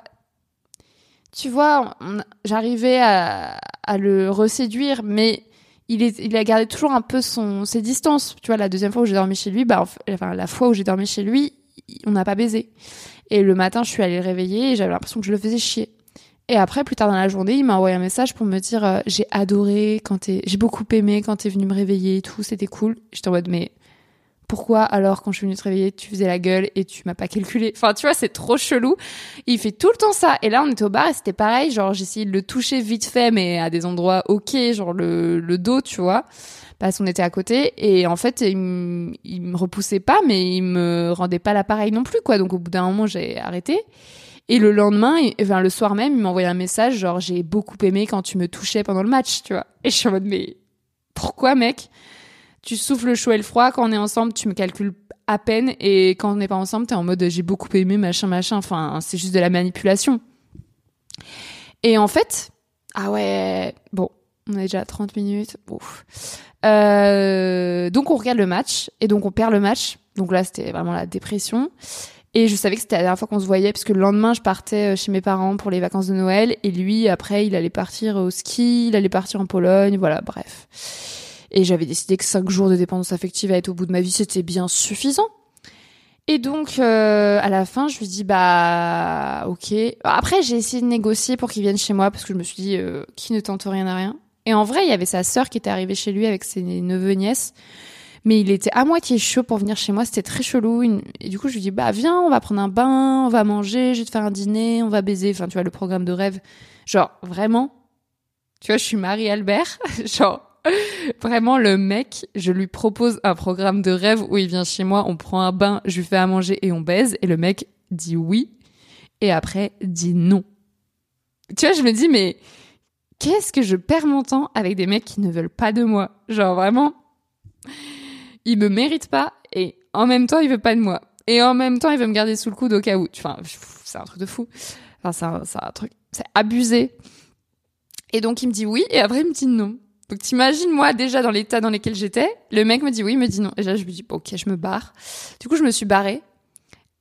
tu vois, j'arrivais à, le reséduire, mais il, a gardé toujours un peu son, ses distances. Tu vois, la deuxième fois où j'ai dormi chez lui, bah, enfin, la fois où j'ai dormi chez lui, on n'a pas baisé. Et le matin, je suis allée le réveiller et j'avais l'impression que je le faisais chier. Et après, plus tard dans la journée, il m'a envoyé un message pour me dire euh, j'ai adoré quand t'es, j'ai beaucoup aimé quand t'es venu me réveiller et tout, c'était cool. J'étais en mode mais pourquoi alors quand je suis venue te réveiller, tu faisais la gueule et tu m'as pas calculé? Enfin, tu vois, c'est trop chelou. Il fait tout le temps ça. Et là, on était au bar et c'était pareil. Genre, j'essayais de le toucher vite fait, mais à des endroits ok, genre le, le dos, tu vois, parce qu'on était à côté. Et en fait, il, me repoussait pas, mais il me rendait pas l'appareil non plus, quoi. Donc, au bout d'un moment, j'ai arrêté. Et le lendemain, enfin le soir même, il m'a envoyé un message genre j'ai beaucoup aimé quand tu me touchais pendant le match, tu vois. Et je suis en mode mais pourquoi mec? Tu souffles le chaud et le froid. Quand on est ensemble, tu me calcules à peine. Et quand on n'est pas ensemble, t'es en mode j'ai beaucoup aimé, machin, machin. Enfin, c'est juste de la manipulation. Et en fait, ah ouais, bon, on est déjà à 30 minutes. Euh, donc on regarde le match et donc on perd le match. Donc là, c'était vraiment la dépression. Et je savais que c'était la dernière fois qu'on se voyait parce que le lendemain, je partais euh, chez mes parents pour les vacances de Noël et lui, après, il allait partir au ski, il allait partir en Pologne, voilà, bref. Et j'avais décidé que cinq jours de dépendance affective à être au bout de ma vie, c'était bien suffisant. Et donc, euh, à la fin, je lui dis, bah, ok. Après, j'ai essayé de négocier pour qu'il vienne chez moi parce que je me suis dit, euh, qui ne tente rien à rien. Et en vrai, il y avait sa sœur qui était arrivée chez lui avec ses neveux nièces. Mais il était à moitié chaud pour venir chez moi. C'était très chelou. Et du coup, je lui dis, bah, viens, on va prendre un bain, on va manger, je vais te faire un dîner, on va baiser. Enfin, tu vois, le programme de rêve. Genre, vraiment. Tu vois, je suis Marie-Albert. Genre, Vraiment, le mec, je lui propose un programme de rêve où il vient chez moi, on prend un bain, je lui fais à manger et on baise. Et le mec dit oui. Et après, dit non. Tu vois, je me dis, mais qu'est-ce que je perds mon temps avec des mecs qui ne veulent pas de moi? Genre, vraiment, il me mérite pas et en même temps, il veut pas de moi. Et en même temps, il veut me garder sous le coude au cas où. Enfin, c'est un truc de fou. Enfin, c'est un, un truc, c'est abusé. Et donc, il me dit oui et après, il me dit non. Donc t'imagines moi déjà dans l'état dans lequel j'étais, le mec me dit oui, il me dit non. Et là je me dis ok, je me barre. Du coup je me suis barrée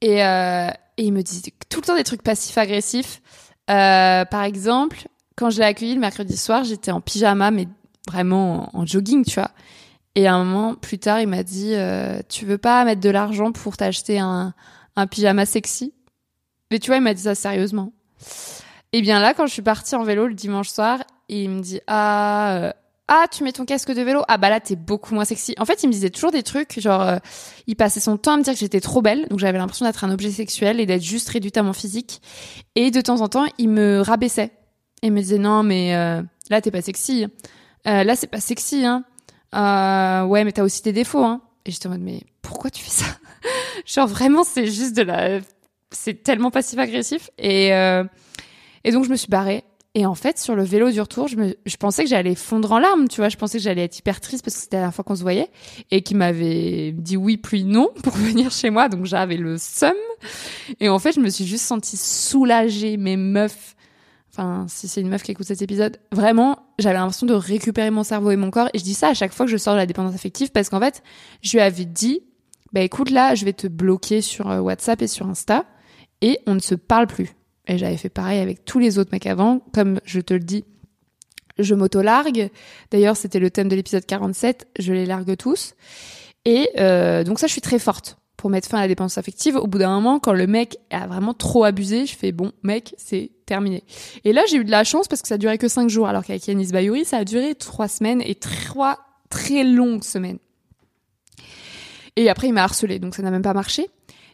et, euh, et il me dit tout le temps des trucs passifs-agressifs. Euh, par exemple, quand je l'ai accueilli le mercredi soir, j'étais en pyjama mais vraiment en, jogging, tu vois. Et un moment plus tard, il m'a dit euh, tu veux pas mettre de l'argent pour t'acheter un, un pyjama sexy? Mais tu vois, il m'a dit ça sérieusement. Et bien là, quand je suis partie en vélo le dimanche soir, il me dit ah ah tu mets ton casque de vélo. Ah bah là t'es beaucoup moins sexy. En fait il me disait toujours des trucs genre euh, il passait son temps à me dire que j'étais trop belle. Donc j'avais l'impression d'être un objet sexuel et d'être juste réduite à mon physique. Et de temps en temps il me rabaissait. Et me disait non mais euh, là t'es pas sexy. Euh, là c'est pas sexy hein. Ouais mais t'as aussi des défauts hein. Et j'étais en mode mais pourquoi tu fais ça? Genre vraiment c'est juste de la c'est tellement passif agressif et et donc je me suis barrée et en fait, sur le vélo du retour, je, me, je pensais que j'allais fondre en larmes, tu vois. Je pensais que j'allais être hyper triste parce que c'était la dernière fois qu'on se voyait et qu'il m'avait dit oui puis non pour venir chez moi. Donc j'avais le seum. Et en fait, je me suis juste sentie soulagée. Mes meufs, enfin, si c'est une meuf qui écoute cet épisode, vraiment, j'avais l'impression de récupérer mon cerveau et mon corps. Et je dis ça à chaque fois que je sors de la dépendance affective parce qu'en fait, je lui avais dit, bah écoute là, je vais te bloquer sur euh, WhatsApp et sur Insta et on ne se parle plus. Et j'avais fait pareil avec tous les autres mecs avant. Comme je te le dis, je m'auto-largue. D'ailleurs, c'était le thème de l'épisode 47. Je les largue tous. Et euh, donc ça, je suis très forte pour mettre fin à la dépendance affective. Au bout d'un moment, quand le mec a vraiment trop abusé, je fais bon, mec, c'est terminé. Et là, j'ai eu de la chance parce que ça duré que cinq jours, alors qu'avec Yanis Bayouri, ça a duré trois semaines et trois très longues semaines. Et après, il m'a harcelé, donc ça n'a même pas marché.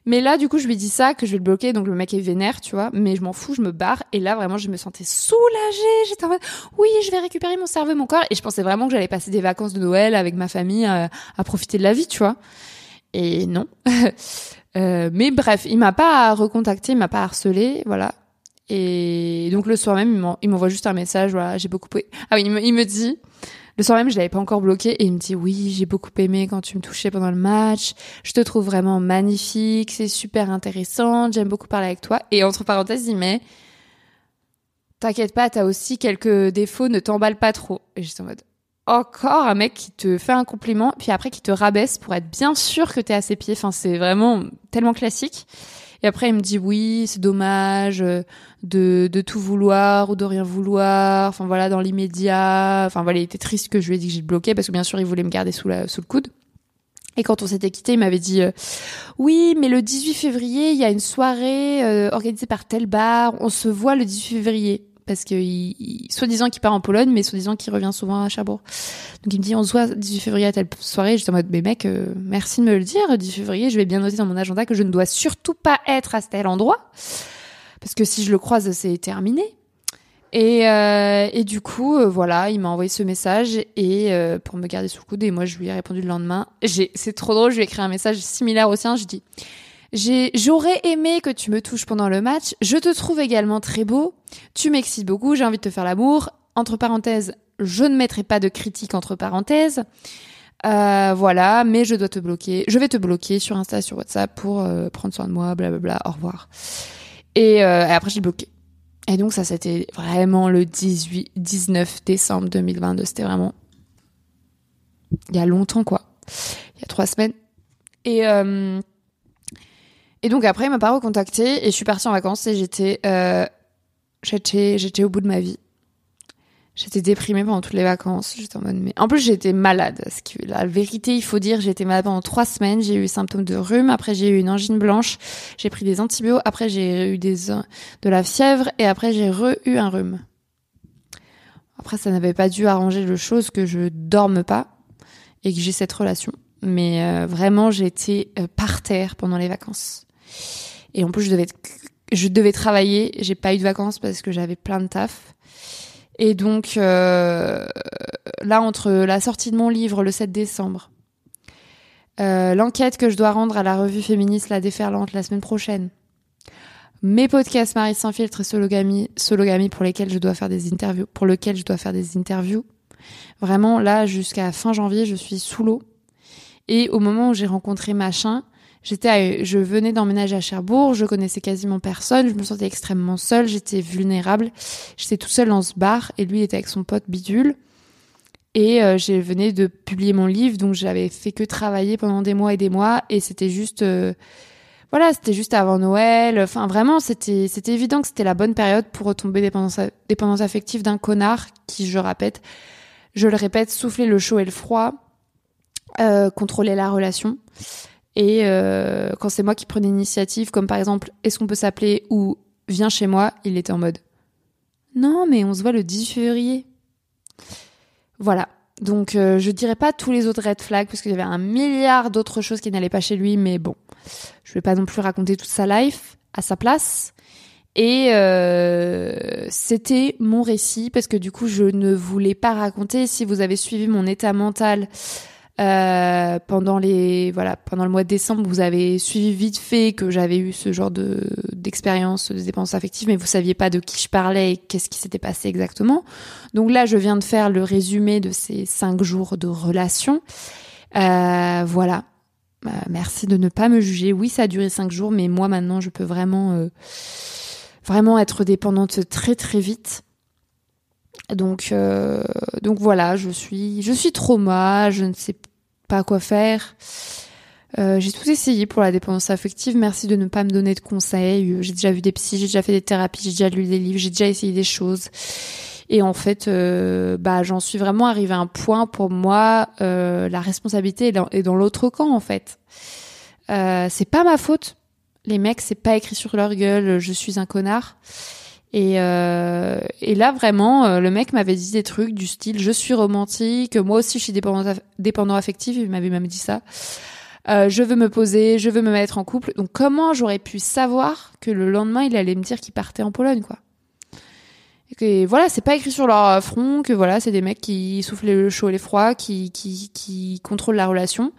Mais là, du coup, je lui dis ça, que je vais le bloquer, donc le mec est vénère, tu vois. Mais je m'en fous, je me barre. Et là, vraiment, je me sentais soulagée. J'étais en mode, oui, je vais récupérer mon cerveau mon corps. Et je pensais vraiment que j'allais passer des vacances de Noël avec ma famille, euh, à profiter de la vie, tu vois. Et non. Euh, mais bref, il m'a pas recontacté, il m'a pas harcelé, voilà. Et donc le soir même, il m'envoie juste un message, voilà, j'ai beaucoup. Ah oui, il me dit, le soir même, je l'avais pas encore bloqué et il me dit oui, j'ai beaucoup aimé quand tu me touchais pendant le match. Je te trouve vraiment magnifique, c'est super intéressant, j'aime beaucoup parler avec toi. Et entre parenthèses, il met T'inquiète pas, t'as aussi quelques défauts, ne t'emballe pas trop. Et j'étais en mode encore un mec qui te fait un compliment, puis après qui te rabaisse pour être bien sûr que t'es à ses pieds. Enfin, c'est vraiment tellement classique. Et après, il me dit oui, c'est dommage euh, de, de tout vouloir ou de rien vouloir. Enfin voilà, dans l'immédiat. Enfin voilà, il était triste que je lui ai dit que j'ai bloqué parce que bien sûr, il voulait me garder sous, la, sous le coude. Et quand on s'était quitté, il m'avait dit euh, oui, mais le 18 février, il y a une soirée euh, organisée par tel bar. On se voit le 18 février parce que il, soi-disant qu'il part en Pologne, mais soi-disant qu'il revient souvent à Cherbourg. Donc il me dit on se voit 18 février à telle soirée. J'étais en mode mais mec, euh, merci de me le dire. 18 février, je vais bien noter dans mon agenda que je ne dois surtout pas être à tel endroit parce que si je le croise, c'est terminé. Et, euh, du coup, euh, voilà, il m'a envoyé ce message et pour me garder sous le coude. Et moi, je lui ai répondu le lendemain. C'est trop drôle. Je lui ai écrit un message similaire au sien. Je dis J'aurais aimé que tu me touches pendant le match. Je te trouve également très beau. Tu m'excites beaucoup. J'ai envie de te faire l'amour. Entre parenthèses, je ne mettrai pas de critique entre parenthèses. Euh, voilà, mais je dois te bloquer. Je vais te bloquer sur Insta, sur WhatsApp pour euh, prendre soin de moi, blablabla. Au revoir. Et, euh, et après, j'ai bloqué. Et donc ça, c'était vraiment le 18, 19 décembre 2022. C'était vraiment il y a longtemps, quoi. Il y a trois semaines. Et euh, et donc après, il m'a pas recontacté et je suis partie en vacances et j'étais, euh, j'étais, j'étais au bout de ma vie. J'étais déprimée pendant toutes les vacances. J'étais en mode, mais en plus j'étais malade. Parce que la vérité, il faut dire, j'étais malade pendant trois semaines. J'ai eu des symptômes de rhume. Après, j'ai eu une angine blanche. J'ai pris des antibiotiques. Après, j'ai eu des de la fièvre et après j'ai re eu un rhume. Après, ça n'avait pas dû arranger le chose que je dorme pas et que j'ai cette relation. Mais euh, vraiment, j'étais euh, par terre pendant les vacances. Et en plus, je devais, je devais travailler. J'ai pas eu de vacances parce que j'avais plein de taf. Et donc, euh, là, entre la sortie de mon livre le 7 décembre, euh, l'enquête que je dois rendre à la revue féministe La Déferlante la semaine prochaine, mes podcasts Marie sans filtre et Sologamy, Sologamy pour lesquels je dois faire des interviews, pour lesquels je dois faire des interviews. Vraiment, là, jusqu'à fin janvier, je suis sous l'eau. Et au moment où j'ai rencontré Machin, J'étais, je venais d'emménager à Cherbourg, je connaissais quasiment personne, je me sentais extrêmement seule, j'étais vulnérable, j'étais tout seul dans ce bar et lui était avec son pote bidule. Et euh, j'ai venais de publier mon livre, donc j'avais fait que travailler pendant des mois et des mois, et c'était juste, euh, voilà, c'était juste avant Noël. Enfin, vraiment, c'était, c'était évident que c'était la bonne période pour retomber dépendance, dépendance affective d'un connard qui, je répète, je le répète, soufflait le chaud et le froid, euh, contrôlait la relation. Et euh, quand c'est moi qui prenais l'initiative, comme par exemple, est-ce qu'on peut s'appeler ou viens chez moi, il était en mode non, mais on se voit le 10 février. Voilà. Donc euh, je dirais pas tous les autres red flags parce qu'il y avait un milliard d'autres choses qui n'allaient pas chez lui, mais bon, je vais pas non plus raconter toute sa life à sa place. Et euh, c'était mon récit parce que du coup je ne voulais pas raconter. Si vous avez suivi mon état mental euh, pendant les voilà pendant le mois de décembre, vous avez suivi vite fait que j'avais eu ce genre de d'expérience de dépenses affectives, mais vous saviez pas de qui je parlais et qu'est-ce qui s'était passé exactement. Donc là, je viens de faire le résumé de ces cinq jours de relation. Euh, voilà. Euh, merci de ne pas me juger. Oui, ça a duré cinq jours, mais moi maintenant, je peux vraiment euh, vraiment être dépendante très très vite. Donc, euh, donc voilà, je suis, je suis trauma, je ne sais pas quoi faire. Euh, j'ai tout essayé pour la dépendance affective. Merci de ne pas me donner de conseils. J'ai déjà vu des psys, j'ai déjà fait des thérapies, j'ai déjà lu des livres, j'ai déjà essayé des choses. Et en fait, euh, bah, j'en suis vraiment arrivée à un point pour moi, la responsabilité est dans, l'autre camp en fait. C'est pas ma faute. Les mecs, c'est pas écrit sur leur gueule. Je suis un connard. Et, euh, et là, vraiment, euh, le mec m'avait dit des trucs du style je suis romantique, moi aussi je suis dépendant, affectif, il m'avait même dit ça. Euh, je veux me poser, je veux me mettre en couple. Donc comment j'aurais pu savoir que le lendemain il allait me dire qu'il partait en Pologne, quoi? Et voilà, c'est pas écrit sur leur front que voilà, c'est des mecs qui soufflent le chaud et le froid, qui, qui, qui contrôlent la relation.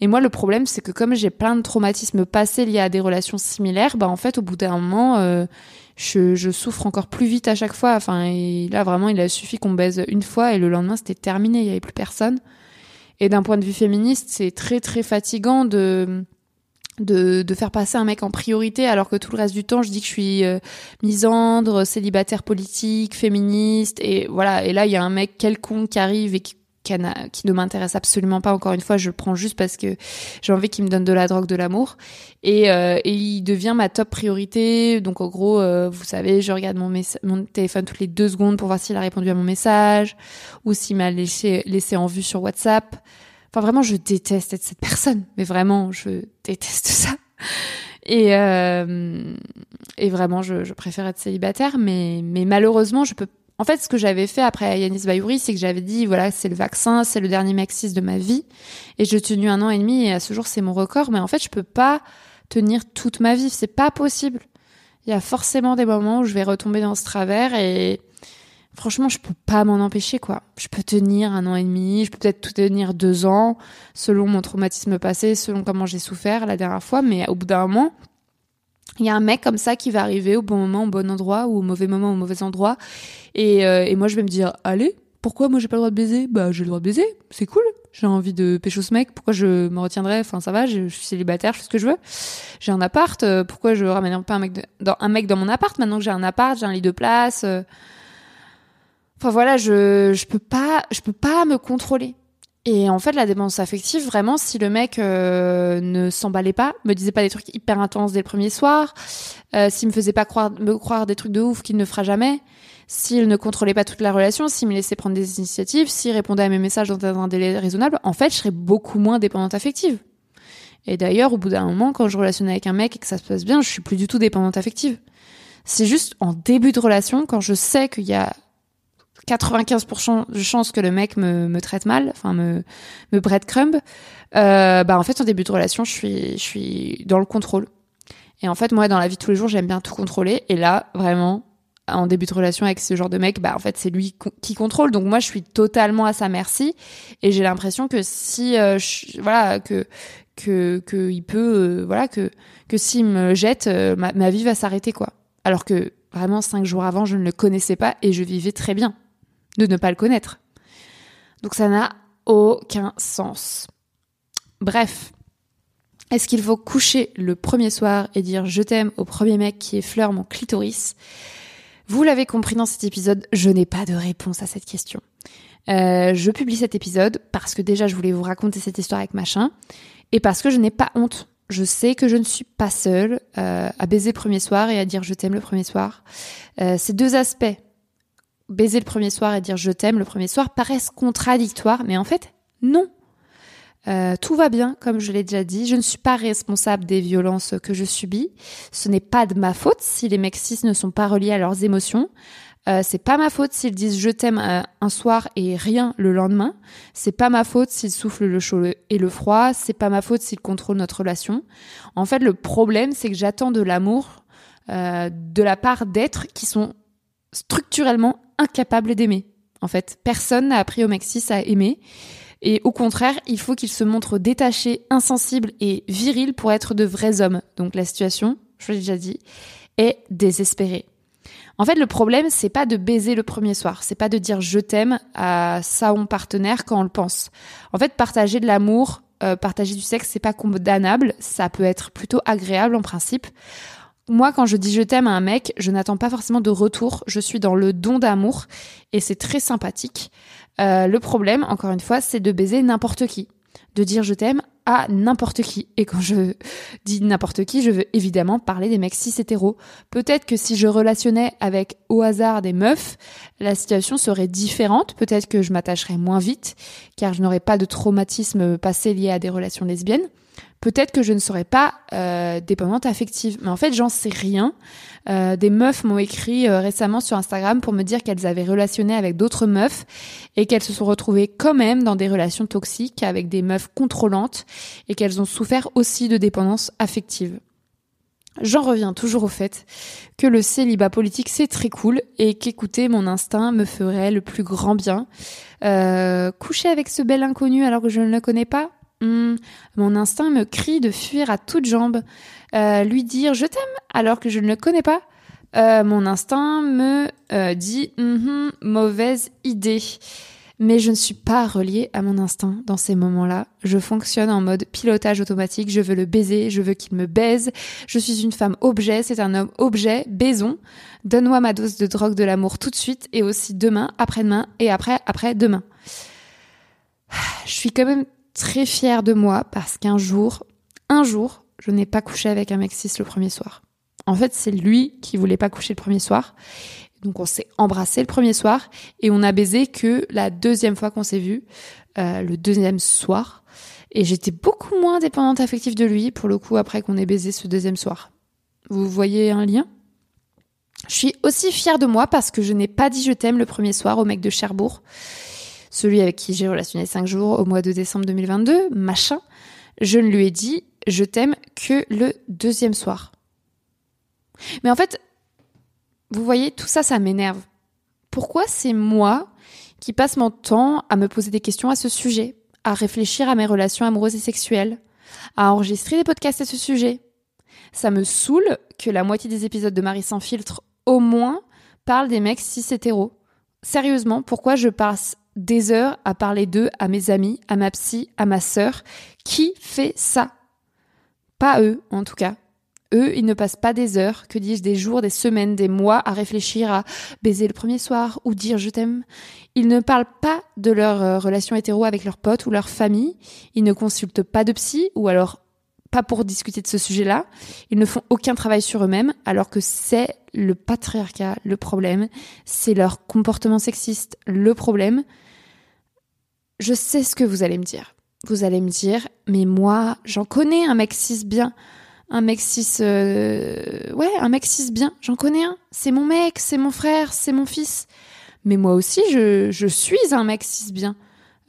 Et moi, le problème, c'est que comme j'ai plein de traumatismes passés liés à des relations similaires, bah en fait, au bout d'un moment, euh, je, je, souffre encore plus vite à chaque fois. Enfin, et là, vraiment, il a suffi qu'on baise une fois et le lendemain, c'était terminé, il y avait plus personne. Et d'un point de vue féministe, c'est très très fatigant de de, de, faire passer un mec en priorité alors que tout le reste du temps je dis que je suis euh, misandre, célibataire politique, féministe et voilà et là il y a un mec quelconque qui arrive et qui, qui, ne m'intéresse absolument pas encore une fois je le prends juste parce que j'ai envie qu'il me donne de la drogue de l'amour et, euh, il devient ma top priorité donc en gros euh, vous savez je regarde mon, mon téléphone toutes les deux secondes pour voir s'il a répondu à mon message ou s'il m'a laissé, laissé en vue sur WhatsApp Enfin, vraiment, je déteste être cette personne. Mais vraiment, je déteste ça. Et, euh, et vraiment, je, je, préfère être célibataire. Mais, mais malheureusement, je peux. En fait, ce que j'avais fait après Yanis Bayouri, c'est que j'avais dit voilà, c'est le vaccin, c'est le dernier Maxis de ma vie. Et j'ai tenu un an et demi. Et à ce jour, c'est mon record. Mais en fait, je peux pas tenir toute ma vie. C'est pas possible. Il y a forcément des moments où je vais retomber dans ce travers et franchement, je peux pas m'en empêcher, quoi. Je peux tenir un an et demi, je peux peut-être tenir deux ans, selon mon traumatisme passé, selon comment j'ai souffert la dernière fois, mais au bout d'un moment, il y a un mec comme ça qui va arriver au bon moment, au bon endroit, ou au mauvais moment, au mauvais endroit, et, euh, et moi je vais me dire, allez, pourquoi moi j'ai pas le droit de baiser? Bah j'ai le droit de baiser, c'est cool. J'ai envie de pécho ce mec, pourquoi je me retiendrais Enfin ça va, je, suis célibataire, je fais ce que je veux. J'ai un appart, euh, pourquoi je ramène pas un mec, dans, un mec dans mon appart? Maintenant que j'ai un appart, j'ai un lit de place euh, Enfin voilà, je je peux pas je peux pas me contrôler. Et en fait, la dépendance affective, vraiment, si le mec euh, ne s'emballait pas, me disait pas des trucs hyper intenses dès le premier soir, euh, s'il me faisait pas croire, me croire des trucs de ouf qu'il ne fera jamais, s'il ne contrôlait pas toute la relation, s'il me laissait prendre des initiatives, s'il répondait à mes messages dans un délai raisonnable, en fait, je serais beaucoup moins dépendante affective. Et d'ailleurs, au bout d'un moment, quand je relationnais avec un mec et que ça se passe bien, je suis plus du tout dépendante affective. C'est juste en début de relation, quand je sais qu'il y a 95% de chances que le mec me, me traite mal, enfin me, me breadcrumb, euh, bah en fait en début de relation, je suis, je suis dans le contrôle. Et en fait, moi, dans la vie de tous les jours, j'aime bien tout contrôler. Et là, vraiment, en début de relation avec ce genre de mec, bah en fait, c'est lui qui contrôle. Donc moi, je suis totalement à sa merci. Et j'ai l'impression que si, euh, voilà, que que que il peut, euh, voilà, que que s'il me jette, euh, ma, ma vie va s'arrêter quoi. Alors que vraiment cinq jours avant, je ne le connaissais pas et je vivais très bien de ne pas le connaître. Donc ça n'a aucun sens. Bref, est-ce qu'il faut coucher le premier soir et dire je t'aime au premier mec qui effleure mon clitoris? Vous l'avez compris dans cet épisode, je n'ai pas de réponse à cette question. Euh, je publie cet épisode parce que déjà je voulais vous raconter cette histoire avec machin et parce que je n'ai pas honte. Je sais que je ne suis pas seule euh, à baiser le premier soir et à dire je t'aime le premier soir. Euh, ces deux aspects baiser le premier soir et dire je t'aime le premier soir paraissent contradictoires, mais en fait, non. Euh, tout va bien, comme je l'ai déjà dit. Je ne suis pas responsable des violences que je subis. Ce n'est pas de ma faute si les mecs cis ne sont pas reliés à leurs émotions. Euh, c'est pas ma faute s'ils disent je t'aime euh, un soir et rien le lendemain. C'est pas ma faute s'ils soufflent le chaud et le froid. C'est pas ma faute s'ils contrôlent notre relation. En fait, le problème, c'est que j'attends de l'amour euh, de la part d'êtres qui sont structurellement incapable d'aimer. En fait, personne n'a appris au Maxis à aimer. Et au contraire, il faut qu'ils se montrent détachés, insensibles et virils pour être de vrais hommes. Donc la situation, je l'ai déjà dit, est désespérée. En fait, le problème, c'est pas de baiser le premier soir, c'est pas de dire je t'aime à sa ou partenaire quand on le pense. En fait, partager de l'amour, euh, partager du sexe, c'est pas condamnable, ça peut être plutôt agréable en principe moi, quand je dis je t'aime à un mec, je n'attends pas forcément de retour. Je suis dans le don d'amour et c'est très sympathique. Euh, le problème, encore une fois, c'est de baiser n'importe qui, de dire je t'aime à n'importe qui. Et quand je dis n'importe qui, je veux évidemment parler des mecs cis hétéros. Peut-être que si je relationnais avec au hasard des meufs, la situation serait différente. Peut-être que je m'attacherais moins vite, car je n'aurais pas de traumatisme passé lié à des relations lesbiennes peut-être que je ne serais pas euh, dépendante affective. Mais en fait, j'en sais rien. Euh, des meufs m'ont écrit euh, récemment sur Instagram pour me dire qu'elles avaient relationné avec d'autres meufs et qu'elles se sont retrouvées quand même dans des relations toxiques avec des meufs contrôlantes et qu'elles ont souffert aussi de dépendance affective. J'en reviens toujours au fait que le célibat politique c'est très cool et qu'écouter mon instinct me ferait le plus grand bien. Euh, coucher avec ce bel inconnu alors que je ne le connais pas, hmm, mon instinct me crie de fuir à toutes jambes. Euh, lui dire je t'aime alors que je ne le connais pas, euh, mon instinct me dit mm-hmm, mauvaise idée mais je ne suis pas reliée à mon instinct dans ces moments-là. Je fonctionne en mode pilotage automatique, je veux le baiser, je veux qu'il me baise, je suis une femme objet, c'est un homme objet, baison. Donne-moi ma dose de drogue de l'amour tout de suite et aussi demain, après-demain et après, après-demain. Je suis quand même très fière de moi parce qu'un jour, un jour, je n'ai pas couché avec un mec cis le premier soir. En fait, c'est lui qui voulait pas coucher le premier soir. Donc on s'est embrassé le premier soir et on a baisé que la deuxième fois qu'on s'est vu, euh, le deuxième soir. Et j'étais beaucoup moins dépendante affective de lui pour le coup après qu'on ait baisé ce deuxième soir. Vous voyez un lien? Je suis aussi fière de moi parce que je n'ai pas dit je t'aime le premier soir au mec de Cherbourg, celui avec qui j'ai relationné cinq jours au mois de décembre 2022, machin. Je ne lui ai dit je t'aime que le deuxième soir. Mais en fait, vous voyez, tout ça, ça m'énerve. Pourquoi c'est moi qui passe mon temps à me poser des questions à ce sujet, à réfléchir à mes relations amoureuses et sexuelles, à enregistrer des podcasts à ce sujet? Ça me saoule que la moitié des épisodes de Marie sans filtre, au moins, parlent des mecs cis hétéros. Sérieusement, pourquoi je passe des heures à parler d'eux à mes amis, à ma psy, à ma sœur Qui fait ça? Pas eux, en tout cas. Eux, ils ne passent pas des heures, que dis-je, des jours, des semaines, des mois à réfléchir à baiser le premier soir ou dire je t'aime. Ils ne parlent pas de leur euh, relation hétéro avec leurs potes ou leur famille. Ils ne consultent pas de psy ou alors pas pour discuter de ce sujet-là. Ils ne font aucun travail sur eux-mêmes alors que c'est le patriarcat le problème. C'est leur comportement sexiste le problème. Je sais ce que vous allez me dire. Vous allez me dire, mais moi, j'en connais un mec cis bien un mec cis, euh, ouais, un mec cis bien, j'en connais un. C'est mon mec, c'est mon frère, c'est mon fils. Mais moi aussi, je, suis un mec cis bien.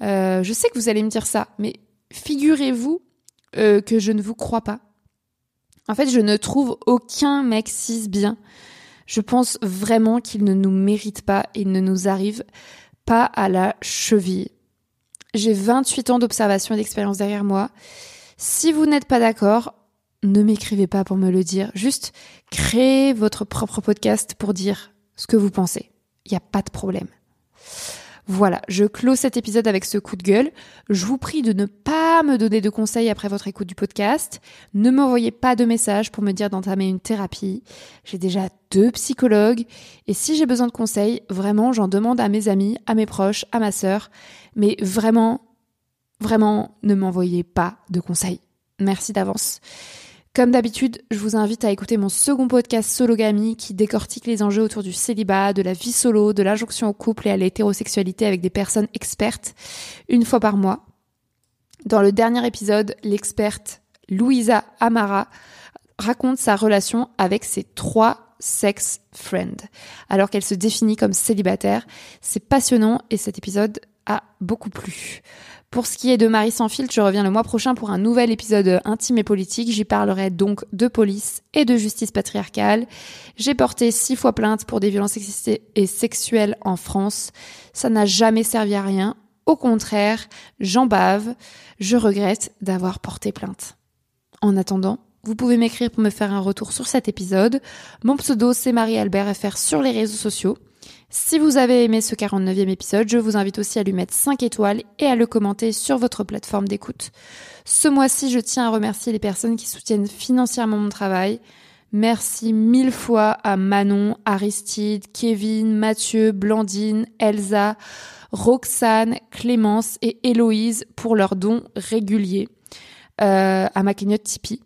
Euh, je sais que vous allez me dire ça, mais figurez-vous euh, que je ne vous crois pas. En fait, je ne trouve aucun mec cis bien. Je pense vraiment qu'il ne nous mérite pas et ne nous arrive pas à la cheville. J'ai 28 ans d'observation et d'expérience derrière moi. Si vous n'êtes pas d'accord, ne m'écrivez pas pour me le dire. Juste créez votre propre podcast pour dire ce que vous pensez. Il n'y a pas de problème. Voilà, je clôt cet épisode avec ce coup de gueule. Je vous prie de ne pas me donner de conseils après votre écoute du podcast. Ne m'envoyez pas de messages pour me dire d'entamer une thérapie. J'ai déjà deux psychologues. Et si j'ai besoin de conseils, vraiment, j'en demande à mes amis, à mes proches, à ma sœur. Mais vraiment, vraiment, ne m'envoyez pas de conseils. Merci d'avance. Comme d'habitude, je vous invite à écouter mon second podcast Sologamy qui décortique les enjeux autour du célibat, de la vie solo, de l'injonction au couple et à l'hétérosexualité avec des personnes expertes, une fois par mois. Dans le dernier épisode, l'experte Louisa Amara raconte sa relation avec ses trois sex friends, alors qu'elle se définit comme célibataire. C'est passionnant et cet épisode a beaucoup plu. Pour ce qui est de Marie sans filtre, je reviens le mois prochain pour un nouvel épisode intime et politique. J'y parlerai donc de police et de justice patriarcale. J'ai porté six fois plainte pour des violences sexistes et sexuelles en France. Ça n'a jamais servi à rien. Au contraire, j'en bave. Je regrette d'avoir porté plainte. En attendant, vous pouvez m'écrire pour me faire un retour sur cet épisode. Mon pseudo, c'est Marie-Albert FR sur les réseaux sociaux. Si vous avez aimé ce 49e épisode, je vous invite aussi à lui mettre 5 étoiles et à le commenter sur votre plateforme d'écoute. Ce mois-ci, je tiens à remercier les personnes qui soutiennent financièrement mon travail. Merci mille fois à Manon, Aristide, Kevin, Mathieu, Blandine, Elsa, Roxane, Clémence et Héloïse pour leurs dons réguliers euh, à ma cagnotte Tipeee.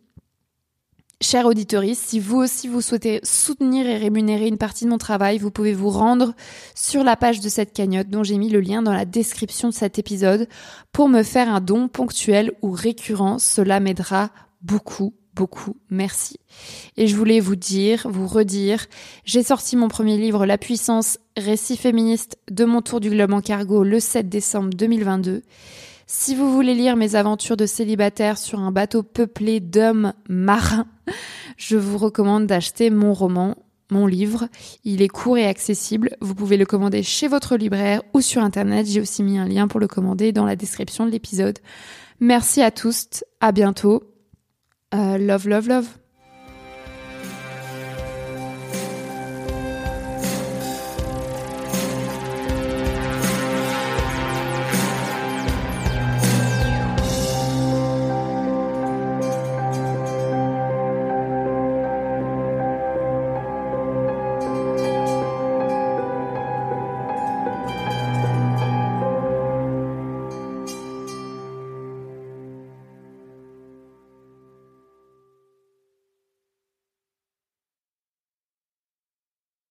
Chère auditeurice, si vous aussi vous souhaitez soutenir et rémunérer une partie de mon travail, vous pouvez vous rendre sur la page de cette cagnotte dont j'ai mis le lien dans la description de cet épisode pour me faire un don ponctuel ou récurrent. Cela m'aidera beaucoup, beaucoup. Merci. Et je voulais vous dire, vous redire, j'ai sorti mon premier livre La puissance, récit féministe de mon tour du globe en cargo le 7 décembre 2022. Si vous voulez lire mes aventures de célibataire sur un bateau peuplé d'hommes marins, je vous recommande d'acheter mon roman, mon livre. Il est court et accessible. Vous pouvez le commander chez votre libraire ou sur internet. J'ai aussi mis un lien pour le commander dans la description de l'épisode. Merci à tous. À bientôt. Euh, love, love, love.